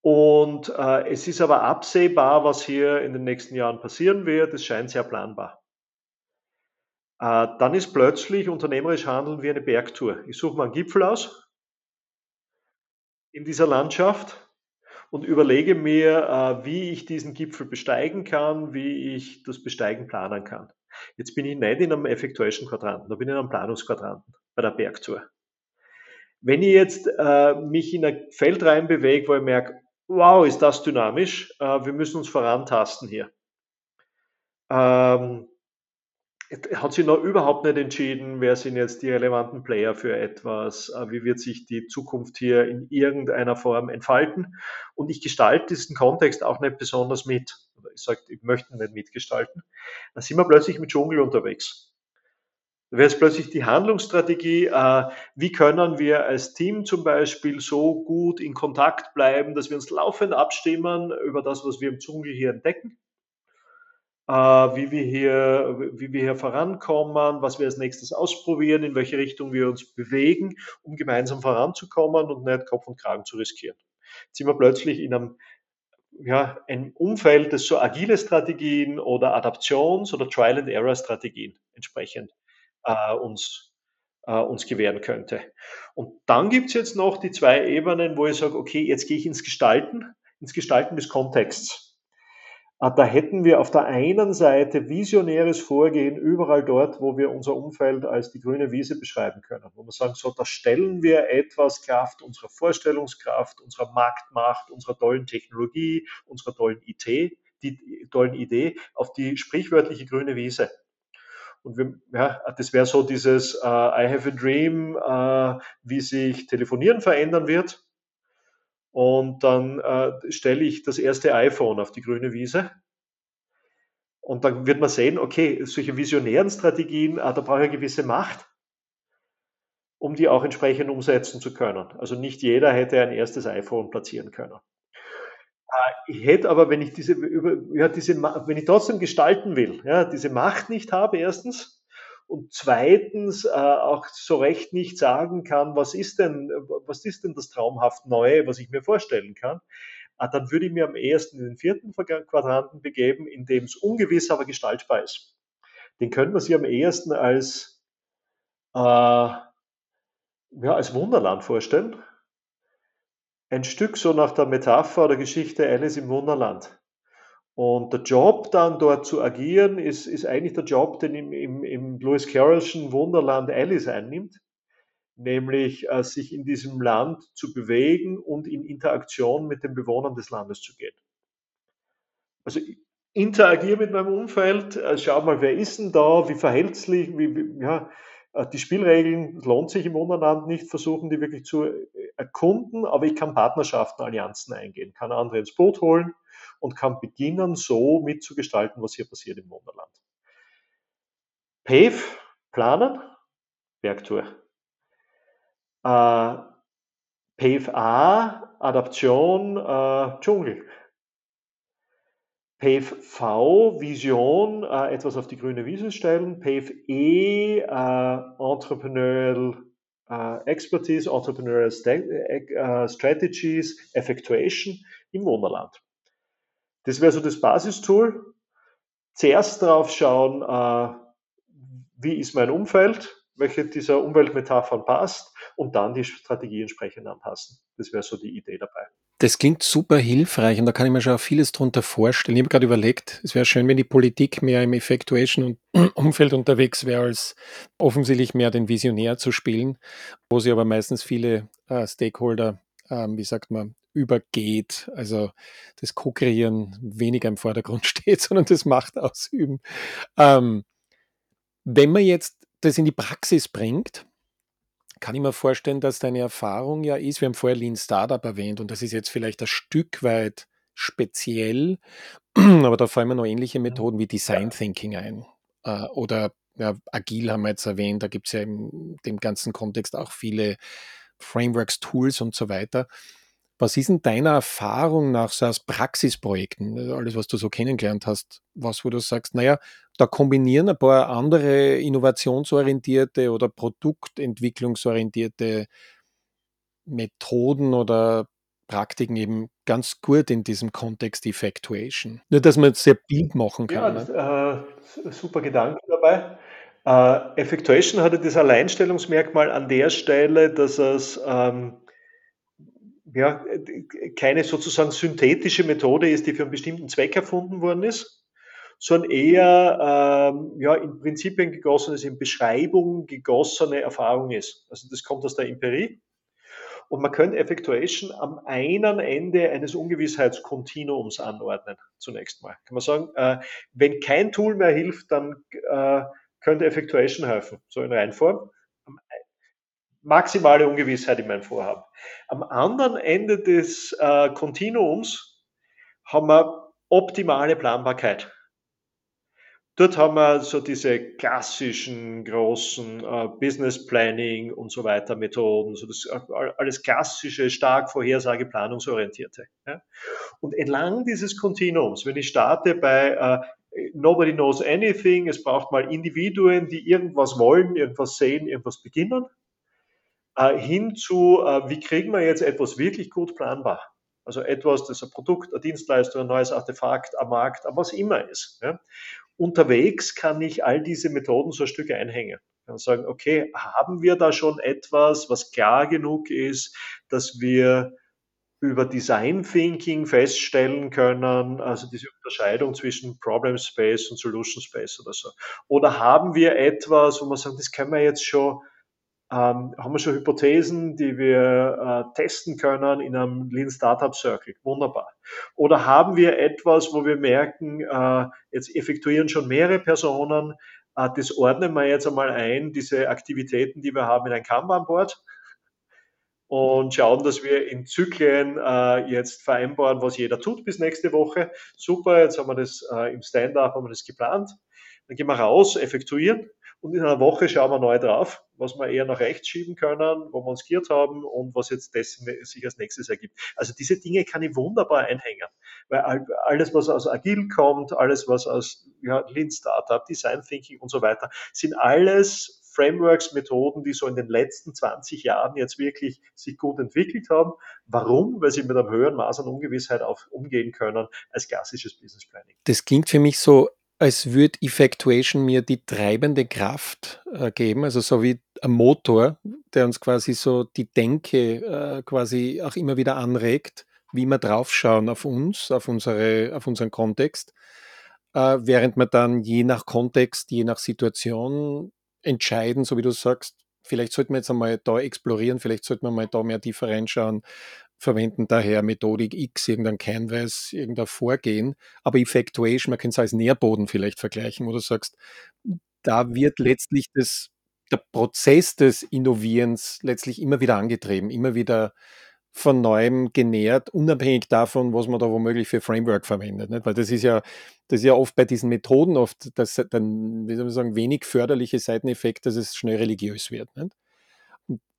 Und äh, es ist aber absehbar, was hier in den nächsten Jahren passieren wird. Es scheint sehr planbar. Äh, dann ist plötzlich unternehmerisch Handeln wie eine Bergtour. Ich suche mir einen Gipfel aus in dieser Landschaft und überlege mir, äh, wie ich diesen Gipfel besteigen kann, wie ich das Besteigen planen kann. Jetzt bin ich nicht in einem Effectuation Quadranten, da bin ich in einem Planungsquadranten bei der Bergtour. Wenn ich jetzt äh, mich in ein Feld reinbewege, wo ich merke, wow, ist das dynamisch, wir müssen uns vorantasten hier. Hat sich noch überhaupt nicht entschieden, wer sind jetzt die relevanten Player für etwas, äh, wie wird sich die Zukunft hier in irgendeiner Form entfalten. Und ich gestalte diesen Kontext auch nicht besonders mit. Ich sage, ich möchte nicht mitgestalten. Dann sind wir plötzlich mit Dschungel unterwegs. Da wäre jetzt plötzlich die Handlungsstrategie, äh, wie können wir als Team zum Beispiel so gut in Kontakt bleiben, dass wir uns laufend abstimmen über das, was wir im Dschungel hier entdecken wie wir hier, wie wir hier vorankommen, was wir als nächstes ausprobieren, in welche Richtung wir uns bewegen, um gemeinsam voranzukommen und nicht Kopf und Kragen zu riskieren. Jetzt sind wir plötzlich in einem, ja, ein Umfeld, das so agile Strategien oder Adaptions- oder Trial-and-Error-Strategien entsprechend äh, uns, äh, uns gewähren könnte. Und dann gibt es jetzt noch die zwei Ebenen, wo ich sage, okay, jetzt gehe ich ins Gestalten, ins Gestalten des Kontexts. Ah, da hätten wir auf der einen Seite visionäres Vorgehen überall dort, wo wir unser Umfeld als die grüne Wiese beschreiben können. Wo wir sagen, so, da stellen wir etwas Kraft unserer Vorstellungskraft, unserer Marktmacht, unserer tollen Technologie, unserer tollen IT, die tollen Idee auf die sprichwörtliche grüne Wiese. Und wir, ja, das wäre so dieses uh, I have a dream, uh, wie sich Telefonieren verändern wird. Und dann äh, stelle ich das erste iPhone auf die grüne Wiese. Und dann wird man sehen, okay, solche visionären Strategien, äh, da brauche ich eine gewisse Macht, um die auch entsprechend umsetzen zu können. Also nicht jeder hätte ein erstes iPhone platzieren können. Äh, ich hätte aber, wenn ich diese, über, ja, diese, wenn ich trotzdem gestalten will, ja, diese Macht nicht habe, erstens, und zweitens äh, auch so recht nicht sagen kann, was ist denn, was ist denn das traumhaft Neue, was ich mir vorstellen kann, äh, dann würde ich mir am ehesten in den vierten Quadranten begeben, in dem es ungewiss, aber gestaltbar ist. Den könnte man sich am ehesten als, äh, ja, als Wunderland vorstellen ein Stück so nach der Metapher oder Geschichte Alice im Wunderland. Und der Job dann dort zu agieren, ist, ist eigentlich der Job, den im, im, im Lewis Carrollschen Wunderland Alice einnimmt, nämlich äh, sich in diesem Land zu bewegen und in Interaktion mit den Bewohnern des Landes zu gehen. Also interagiere mit meinem Umfeld, äh, schau mal, wer ist denn da, wie verhält sich, wie, wie, ja, äh, die Spielregeln lohnt sich im Untereinander nicht, versuchen die wirklich zu äh, erkunden, aber ich kann Partnerschaften, Allianzen eingehen, kann andere ins Boot holen und kann beginnen, so mitzugestalten, was hier passiert im Wunderland. PAVE, planen, Werktour. Äh, PAVE A, Adaption, äh, Dschungel. PAVE V, Vision, äh, etwas auf die grüne Wiese stellen. PAVE E, äh, Entrepreneurial äh, Expertise, Entrepreneurial St äh, Strategies, Effectuation im Wunderland. Das wäre so das Basistool. Zuerst darauf schauen, äh, wie ist mein Umfeld, welche dieser Umweltmetaphern passt und dann die Strategie entsprechend anpassen. Das wäre so die Idee dabei.
Das klingt super hilfreich und da kann ich mir schon vieles drunter vorstellen. Ich habe gerade überlegt, es wäre schön, wenn die Politik mehr im Effectuation-Umfeld unterwegs wäre, als offensichtlich mehr den Visionär zu spielen, wo sie aber meistens viele äh, Stakeholder, ähm, wie sagt man, übergeht. Also das Co-Kreieren weniger im Vordergrund steht, sondern das Macht ausüben. Ähm, wenn man jetzt das in die Praxis bringt, kann ich mir vorstellen, dass deine Erfahrung ja ist, wir haben vorher Lean Startup erwähnt und das ist jetzt vielleicht ein Stück weit speziell, aber da fallen mir noch ähnliche Methoden wie Design Thinking ein. Äh, oder ja, Agil haben wir jetzt erwähnt, da gibt es ja in dem ganzen Kontext auch viele Frameworks, Tools und so weiter. Was ist denn deiner Erfahrung nach so aus Praxisprojekten, also alles, was du so kennengelernt hast, was, wo du sagst, naja, da kombinieren ein paar andere innovationsorientierte oder produktentwicklungsorientierte Methoden oder Praktiken eben ganz gut in diesem Kontext Effectuation. Nur, dass man es sehr Bild machen kann.
Ja, ne? äh, super Gedanke dabei. Äh, Effectuation hatte das Alleinstellungsmerkmal an der Stelle, dass es ähm, ja, keine sozusagen synthetische Methode ist, die für einen bestimmten Zweck erfunden worden ist, sondern eher ähm, ja, in Prinzipien gegossenes, in Beschreibungen gegossene Erfahrung ist. Also das kommt aus der Empirie. Und man könnte Effectuation am einen Ende eines Ungewissheitskontinuums anordnen, zunächst mal. Kann man sagen, äh, wenn kein Tool mehr hilft, dann äh, könnte Effectuation helfen, so in Reinform maximale Ungewissheit in meinem Vorhaben. Am anderen Ende des äh, Kontinuums haben wir optimale Planbarkeit. Dort haben wir so diese klassischen großen äh, Business Planning und so weiter Methoden, so das äh, alles klassische, stark Vorhersage, planungsorientierte. Ja. Und entlang dieses Kontinuums, wenn ich starte bei äh, Nobody knows anything, es braucht mal Individuen, die irgendwas wollen, irgendwas sehen, irgendwas beginnen, hin zu, äh, wie kriegen wir jetzt etwas wirklich gut planbar? Also etwas, das ein Produkt, eine Dienstleistung, ein neues Artefakt am Markt, was immer ist. Unterwegs kann ich all diese Methoden so ein Stück einhängen. Kann sagen, okay, haben wir da schon etwas, was klar genug ist, dass wir über Design Thinking feststellen können, also diese Unterscheidung zwischen Problem Space und Solution Space oder so. Oder haben wir etwas, wo man sagt, das können wir jetzt schon ähm, haben wir schon Hypothesen, die wir äh, testen können in einem Lean Startup Circle. Wunderbar. Oder haben wir etwas, wo wir merken, äh, jetzt effektuieren schon mehrere Personen, äh, das ordnen wir jetzt einmal ein, diese Aktivitäten, die wir haben, in ein Kanban-Board und schauen, dass wir in Zyklen äh, jetzt vereinbaren, was jeder tut bis nächste Woche. Super, jetzt haben wir das äh, im Stand-up, haben wir das geplant. Dann gehen wir raus, effektuieren und in einer Woche schauen wir neu drauf, was wir eher nach rechts schieben können, wo wir uns giert haben und was jetzt dessen sich als nächstes ergibt. Also diese Dinge kann ich wunderbar einhängen, weil alles, was aus Agil kommt, alles, was aus ja, Lean Startup, Design Thinking und so weiter, sind alles Frameworks, Methoden, die so in den letzten 20 Jahren jetzt wirklich sich gut entwickelt haben. Warum? Weil sie mit einem höheren Maß an Ungewissheit auch umgehen können als klassisches Business Planning.
Das klingt für mich so, als würde Effectuation mir die treibende Kraft äh, geben, also so wie ein Motor, der uns quasi so die Denke äh, quasi auch immer wieder anregt, wie wir draufschauen auf uns, auf, unsere, auf unseren Kontext, äh, während man dann je nach Kontext, je nach Situation entscheiden, so wie du sagst, vielleicht sollten wir jetzt einmal da explorieren, vielleicht sollten wir mal da mehr tiefer reinschauen, verwenden daher Methodik X, irgendein Canvas, irgendein Vorgehen, aber Effectuation, man kann es als Nährboden vielleicht vergleichen, wo du sagst, da wird letztlich das, der Prozess des Innovierens letztlich immer wieder angetrieben, immer wieder von neuem genährt, unabhängig davon, was man da womöglich für Framework verwendet. Nicht? Weil das ist ja, das ist ja oft bei diesen Methoden oft das dann, wie soll man sagen, wenig förderliche Seiteneffekt, dass es schnell religiös wird. Nicht?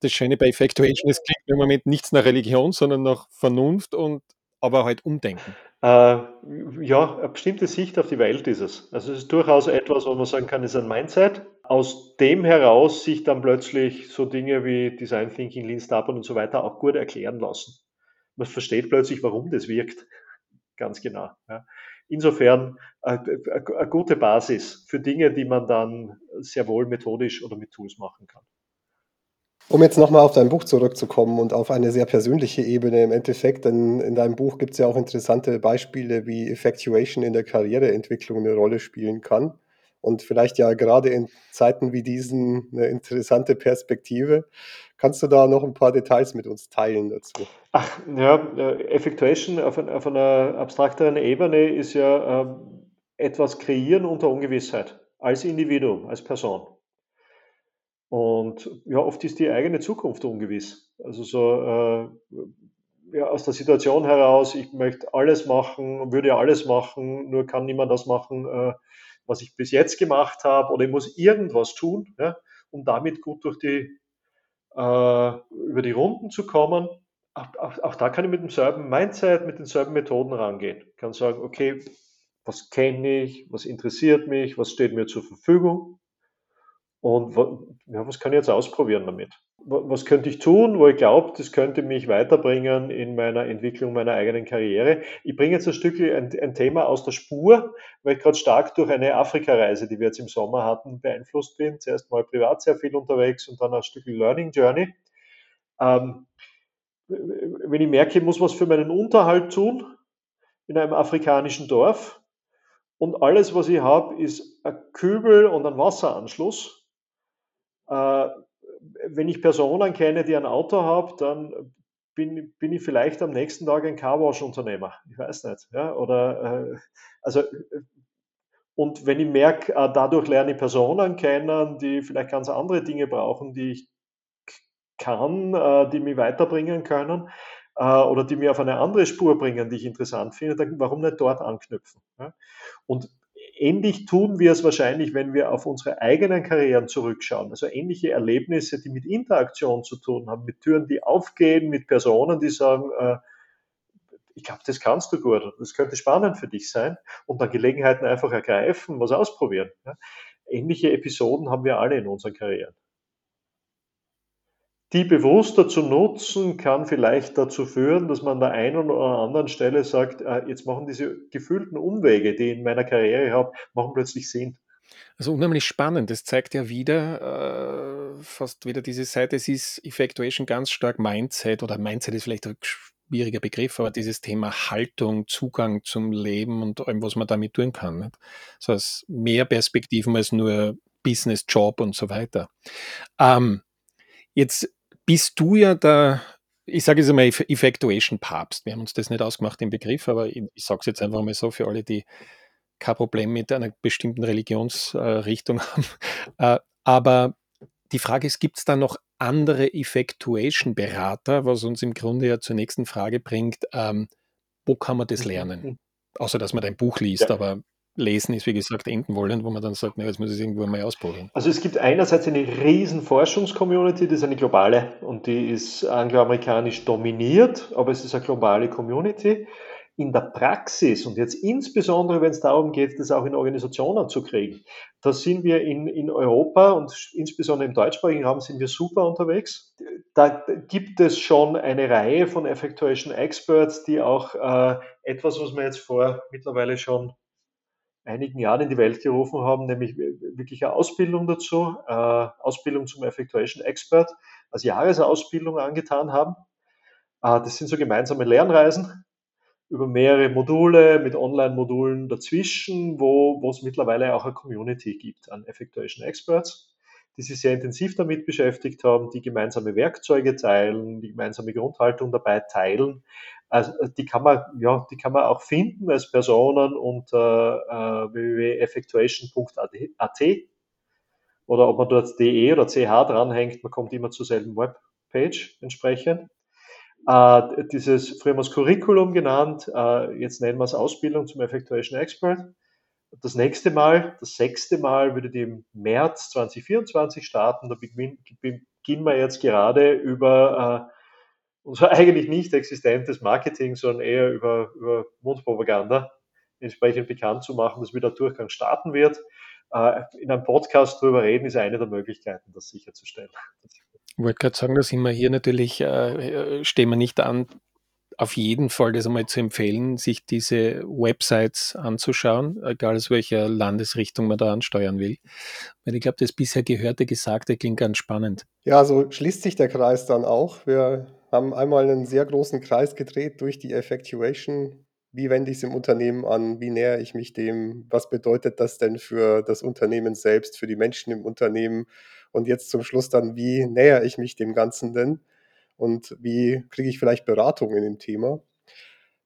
Das Schöne bei Effectuation, es klingt im Moment nichts nach Religion, sondern nach Vernunft und aber halt Umdenken.
Äh, ja, eine bestimmte Sicht auf die Welt ist es. Also es ist durchaus etwas, wo man sagen kann, es ist ein Mindset. Aus dem heraus sich dann plötzlich so Dinge wie Design Thinking, Lean Startup und so weiter auch gut erklären lassen. Man versteht plötzlich, warum das wirkt. Ganz genau. Ja. Insofern äh, eine gute Basis für Dinge, die man dann sehr wohl methodisch oder mit Tools machen kann.
Um jetzt nochmal auf dein Buch zurückzukommen und auf eine sehr persönliche Ebene im Endeffekt, denn in deinem Buch gibt es ja auch interessante Beispiele, wie Effectuation in der Karriereentwicklung eine Rolle spielen kann. Und vielleicht ja gerade in Zeiten wie diesen eine interessante Perspektive. Kannst du da noch ein paar Details mit uns teilen dazu?
Ach ja, äh, Effectuation auf, auf einer abstrakteren Ebene ist ja äh, etwas kreieren unter Ungewissheit, als Individuum, als Person. Und ja, oft ist die eigene Zukunft ungewiss. Also so äh, ja, aus der Situation heraus, ich möchte alles machen, würde alles machen, nur kann niemand das machen, äh, was ich bis jetzt gemacht habe, oder ich muss irgendwas tun, ja, um damit gut durch die, äh, über die Runden zu kommen. Auch, auch, auch, da kann ich mit demselben Mindset, mit denselben Methoden rangehen. Ich kann sagen, okay, was kenne ich, was interessiert mich, was steht mir zur Verfügung und ja, was kann ich jetzt ausprobieren damit? Was könnte ich tun, wo ich glaube, das könnte mich weiterbringen in meiner Entwicklung meiner eigenen Karriere? Ich bringe jetzt ein Stück ein, ein Thema aus der Spur, weil ich gerade stark durch eine Afrika-Reise, die wir jetzt im Sommer hatten, beeinflusst bin. Zuerst mal privat sehr viel unterwegs und dann ein Stück Learning Journey. Ähm, wenn ich merke, ich muss was für meinen Unterhalt tun in einem afrikanischen Dorf und alles, was ich habe, ist ein Kübel und ein Wasseranschluss, wenn ich Personen kenne, die ein Auto haben, dann bin, bin ich vielleicht am nächsten Tag ein Carwash-Unternehmer. Ich weiß nicht. Ja? Oder, äh, also, und wenn ich merke, äh, dadurch lerne ich Personen kennen, die vielleicht ganz andere Dinge brauchen, die ich kann, äh, die mich weiterbringen können äh, oder die mich auf eine andere Spur bringen, die ich interessant finde, dann warum nicht dort anknüpfen? Und ähnlich tun wir es wahrscheinlich, wenn wir auf unsere eigenen Karrieren zurückschauen. Also ähnliche Erlebnisse, die mit Interaktion zu tun haben, mit Türen, die aufgehen, mit Personen, die sagen, äh, ich glaube, das kannst du gut, das könnte spannend für dich sein und dann Gelegenheiten einfach ergreifen, was ausprobieren. Ähnliche Episoden haben wir alle in unseren Karrieren die bewusster zu nutzen, kann vielleicht dazu führen, dass man an der einen oder anderen Stelle sagt, äh, jetzt machen diese gefühlten Umwege, die ich in meiner Karriere habe, machen plötzlich Sinn.
Also unheimlich spannend. Das zeigt ja wieder, äh, fast wieder diese Seite, es ist Effectuation ganz stark Mindset oder Mindset ist vielleicht ein schwieriger Begriff, aber dieses Thema Haltung, Zugang zum Leben und allem, was man damit tun kann. Nicht? So als mehr Perspektiven als nur Business, Job und so weiter. Ähm, jetzt bist du ja der, ich sage jetzt einmal Effectuation-Papst. Wir haben uns das nicht ausgemacht, den Begriff, aber ich, ich sage es jetzt einfach mal so für alle, die kein Problem mit einer bestimmten Religionsrichtung haben. Äh, aber die Frage ist, gibt es da noch andere Effectuation-Berater, was uns im Grunde ja zur nächsten Frage bringt, ähm, wo kann man das mhm, lernen? Außer dass man dein Buch liest, ja. aber lesen, ist wie gesagt enden wollen, wo man dann sagt, na, jetzt muss ich es irgendwo mal ausprobieren.
Also es gibt einerseits eine riesen Forschungscommunity, die ist eine globale und die ist angloamerikanisch dominiert, aber es ist eine globale Community in der Praxis und jetzt insbesondere, wenn es darum geht, das auch in Organisationen zu kriegen, da sind wir in, in Europa und insbesondere im deutschsprachigen Raum sind wir super unterwegs. Da gibt es schon eine Reihe von Effectuation Experts, die auch äh, etwas, was wir jetzt vor mittlerweile schon einigen Jahren in die Welt gerufen haben, nämlich wirklich eine Ausbildung dazu, äh, Ausbildung zum Effectuation Expert als Jahresausbildung angetan haben. Äh, das sind so gemeinsame Lernreisen, über mehrere Module mit Online-Modulen dazwischen, wo, wo es mittlerweile auch eine Community gibt an Effectuation Experts, die sich sehr intensiv damit beschäftigt haben, die gemeinsame Werkzeuge teilen, die gemeinsame Grundhaltung dabei teilen. Also die kann man, ja, die kann man auch finden als Personen unter äh, www.effectuation.at oder ob man dort de oder ch dranhängt, man kommt immer zur selben Webpage entsprechend. Äh, dieses früher das Curriculum genannt, äh, jetzt nennen wir es Ausbildung zum Effectuation Expert. Das nächste Mal, das sechste Mal, würde die im März 2024 starten. Da beginnen wir jetzt gerade über äh, unser eigentlich nicht existentes Marketing, sondern eher über, über Mundpropaganda entsprechend bekannt zu machen, dass wieder Durchgang starten wird. Äh, in einem Podcast drüber reden ist eine der Möglichkeiten, das sicherzustellen.
Ich wollte gerade sagen, da sind wir hier natürlich, äh, äh, stehen wir nicht an, auf jeden Fall das einmal zu empfehlen, sich diese Websites anzuschauen, egal aus welcher Landesrichtung man da ansteuern will. Weil ich glaube, das bisher Gehörte, Gesagte klingt ganz spannend.
Ja, so schließt sich der Kreis dann auch. Wir haben einmal einen sehr großen Kreis gedreht durch die Effectuation. Wie wende ich es im Unternehmen an? Wie nähere ich mich dem? Was bedeutet das denn für das Unternehmen selbst, für die Menschen im Unternehmen? Und jetzt zum Schluss dann, wie näher ich mich dem Ganzen denn? Und wie kriege ich vielleicht Beratung in dem Thema?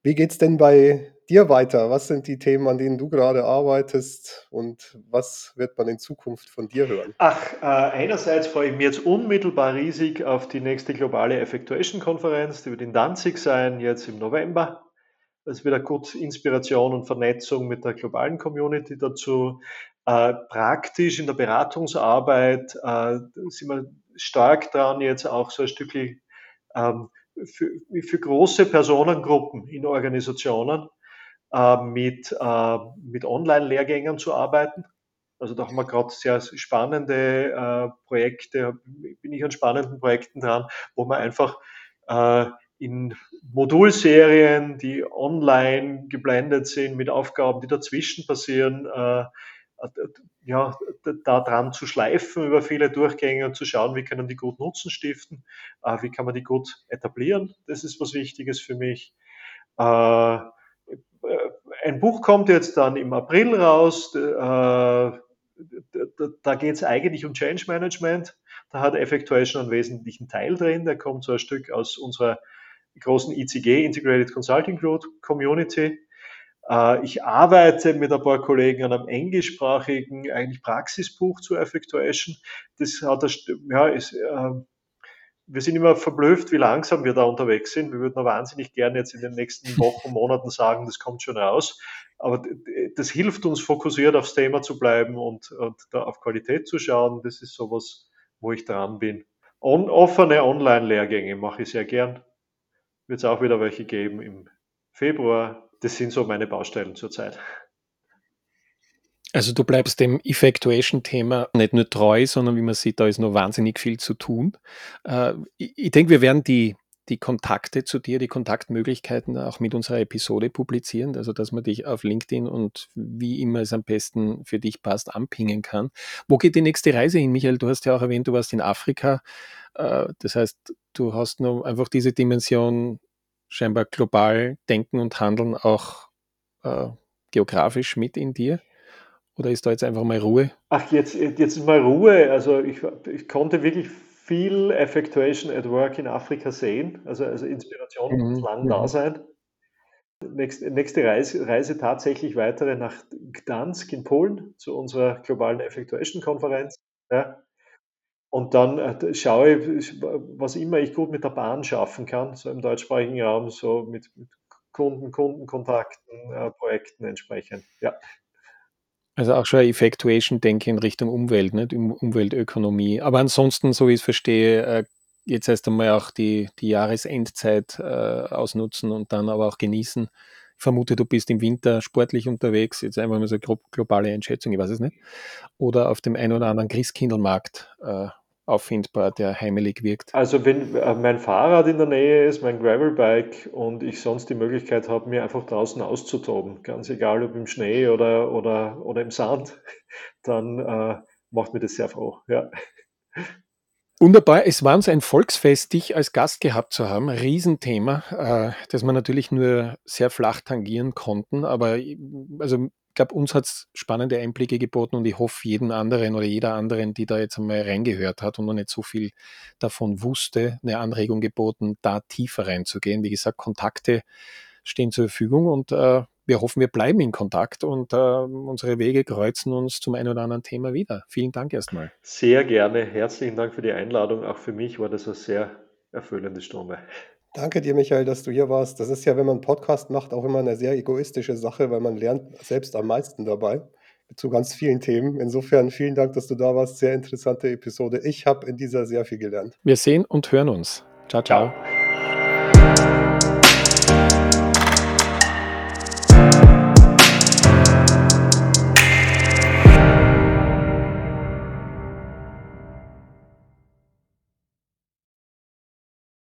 Wie geht es denn bei dir weiter? Was sind die Themen, an denen du gerade arbeitest und was wird man in Zukunft von dir hören?
Ach, äh, einerseits freue ich mich jetzt unmittelbar riesig auf die nächste globale Effectuation-Konferenz, die wird in Danzig sein, jetzt im November. Das ist wieder gut Inspiration und Vernetzung mit der globalen Community dazu. Äh, praktisch in der Beratungsarbeit äh, sind wir stark dran, jetzt auch so ein Stückchen für, für große Personengruppen in Organisationen äh, mit, äh, mit Online-Lehrgängen zu arbeiten. Also da haben wir gerade sehr spannende äh, Projekte, bin ich an spannenden Projekten dran, wo man einfach äh, in Modulserien, die online geblendet sind, mit Aufgaben, die dazwischen passieren, äh, ja, da dran zu schleifen über viele Durchgänge und zu schauen, wie können die gut Nutzen stiften, äh, wie kann man die gut etablieren. Das ist was Wichtiges für mich. Äh, ein Buch kommt jetzt dann im April raus. Äh, da geht es eigentlich um Change Management. Da hat Effectuation einen wesentlichen Teil drin. Der kommt so ein Stück aus unserer großen ICG, Integrated Consulting Group Community. Äh, ich arbeite mit ein paar Kollegen an einem englischsprachigen eigentlich Praxisbuch zu Effectuation. Das hat das, ja, ist, äh, wir sind immer verblüfft, wie langsam wir da unterwegs sind. Wir würden wahnsinnig gerne jetzt in den nächsten Wochen, Monaten sagen, das kommt schon raus. Aber das hilft uns, fokussiert aufs Thema zu bleiben und, und da auf Qualität zu schauen. Das ist sowas, wo ich dran bin. On, offene Online-Lehrgänge mache ich sehr gern. Wird es auch wieder welche geben im Februar, das sind so meine Baustellen zurzeit.
Also du bleibst dem Effectuation-Thema nicht nur treu, sondern wie man sieht, da ist noch wahnsinnig viel zu tun. Äh, ich denke, wir werden die, die Kontakte zu dir, die Kontaktmöglichkeiten auch mit unserer Episode publizieren, also dass man dich auf LinkedIn und wie immer es am besten für dich passt, anpingen kann. Wo geht die nächste Reise hin, Michael? Du hast ja auch erwähnt, du warst in Afrika. Äh, das heißt, du hast noch einfach diese Dimension scheinbar global denken und handeln auch äh, geografisch mit in dir? Oder ist da jetzt einfach mal Ruhe?
Ach, jetzt, jetzt ist mal Ruhe. Also ich, ich konnte wirklich viel Effectuation at Work in Afrika sehen. Also, also Inspiration mhm. muss lang da mhm. sein. Nächste, nächste Reise, Reise, tatsächlich weitere nach Gdansk in Polen zu unserer globalen Effectuation-Konferenz. Ja. Und dann äh, schaue ich, was immer ich gut mit der Bahn schaffen kann, so im deutschsprachigen Raum, so mit, mit Kunden, Kundenkontakten, äh, Projekten entsprechend. Ja.
Also auch schon Effectuation-Denke in Richtung Umwelt, nicht? Um Umweltökonomie. Aber ansonsten, so wie ich es verstehe, äh, jetzt erst einmal auch die, die Jahresendzeit äh, ausnutzen und dann aber auch genießen. Vermute, du bist im Winter sportlich unterwegs, jetzt einfach mal so eine globale Einschätzung, ich weiß es nicht. Oder auf dem einen oder anderen Christkindlmarkt äh, auffindbar, der heimelig wirkt?
Also wenn äh, mein Fahrrad in der Nähe ist, mein Gravelbike und ich sonst die Möglichkeit habe, mir einfach draußen auszutoben, ganz egal ob im Schnee oder, oder, oder im Sand, dann äh, macht mir das sehr froh. Ja.
Wunderbar, es war uns ein Volksfest, dich als Gast gehabt zu haben. Riesenthema, äh, das wir natürlich nur sehr flach tangieren konnten, aber also glaube, uns hat es spannende Einblicke geboten und ich hoffe, jeden anderen oder jeder anderen, die da jetzt einmal reingehört hat und noch nicht so viel davon wusste, eine Anregung geboten, da tiefer reinzugehen. Wie gesagt, Kontakte stehen zur Verfügung und äh, wir hoffen, wir bleiben in Kontakt und äh, unsere Wege kreuzen uns zum einen oder anderen Thema wieder. Vielen Dank erstmal.
Sehr gerne. Herzlichen Dank für die Einladung. Auch für mich war das eine sehr erfüllende Stunde.
Danke dir, Michael, dass du hier warst. Das ist ja, wenn man einen Podcast macht, auch immer eine sehr egoistische Sache, weil man lernt selbst am meisten dabei zu ganz vielen Themen. Insofern vielen Dank, dass du da warst. Sehr interessante Episode. Ich habe in dieser sehr viel gelernt.
Wir sehen und hören uns. Ciao, ciao. ciao.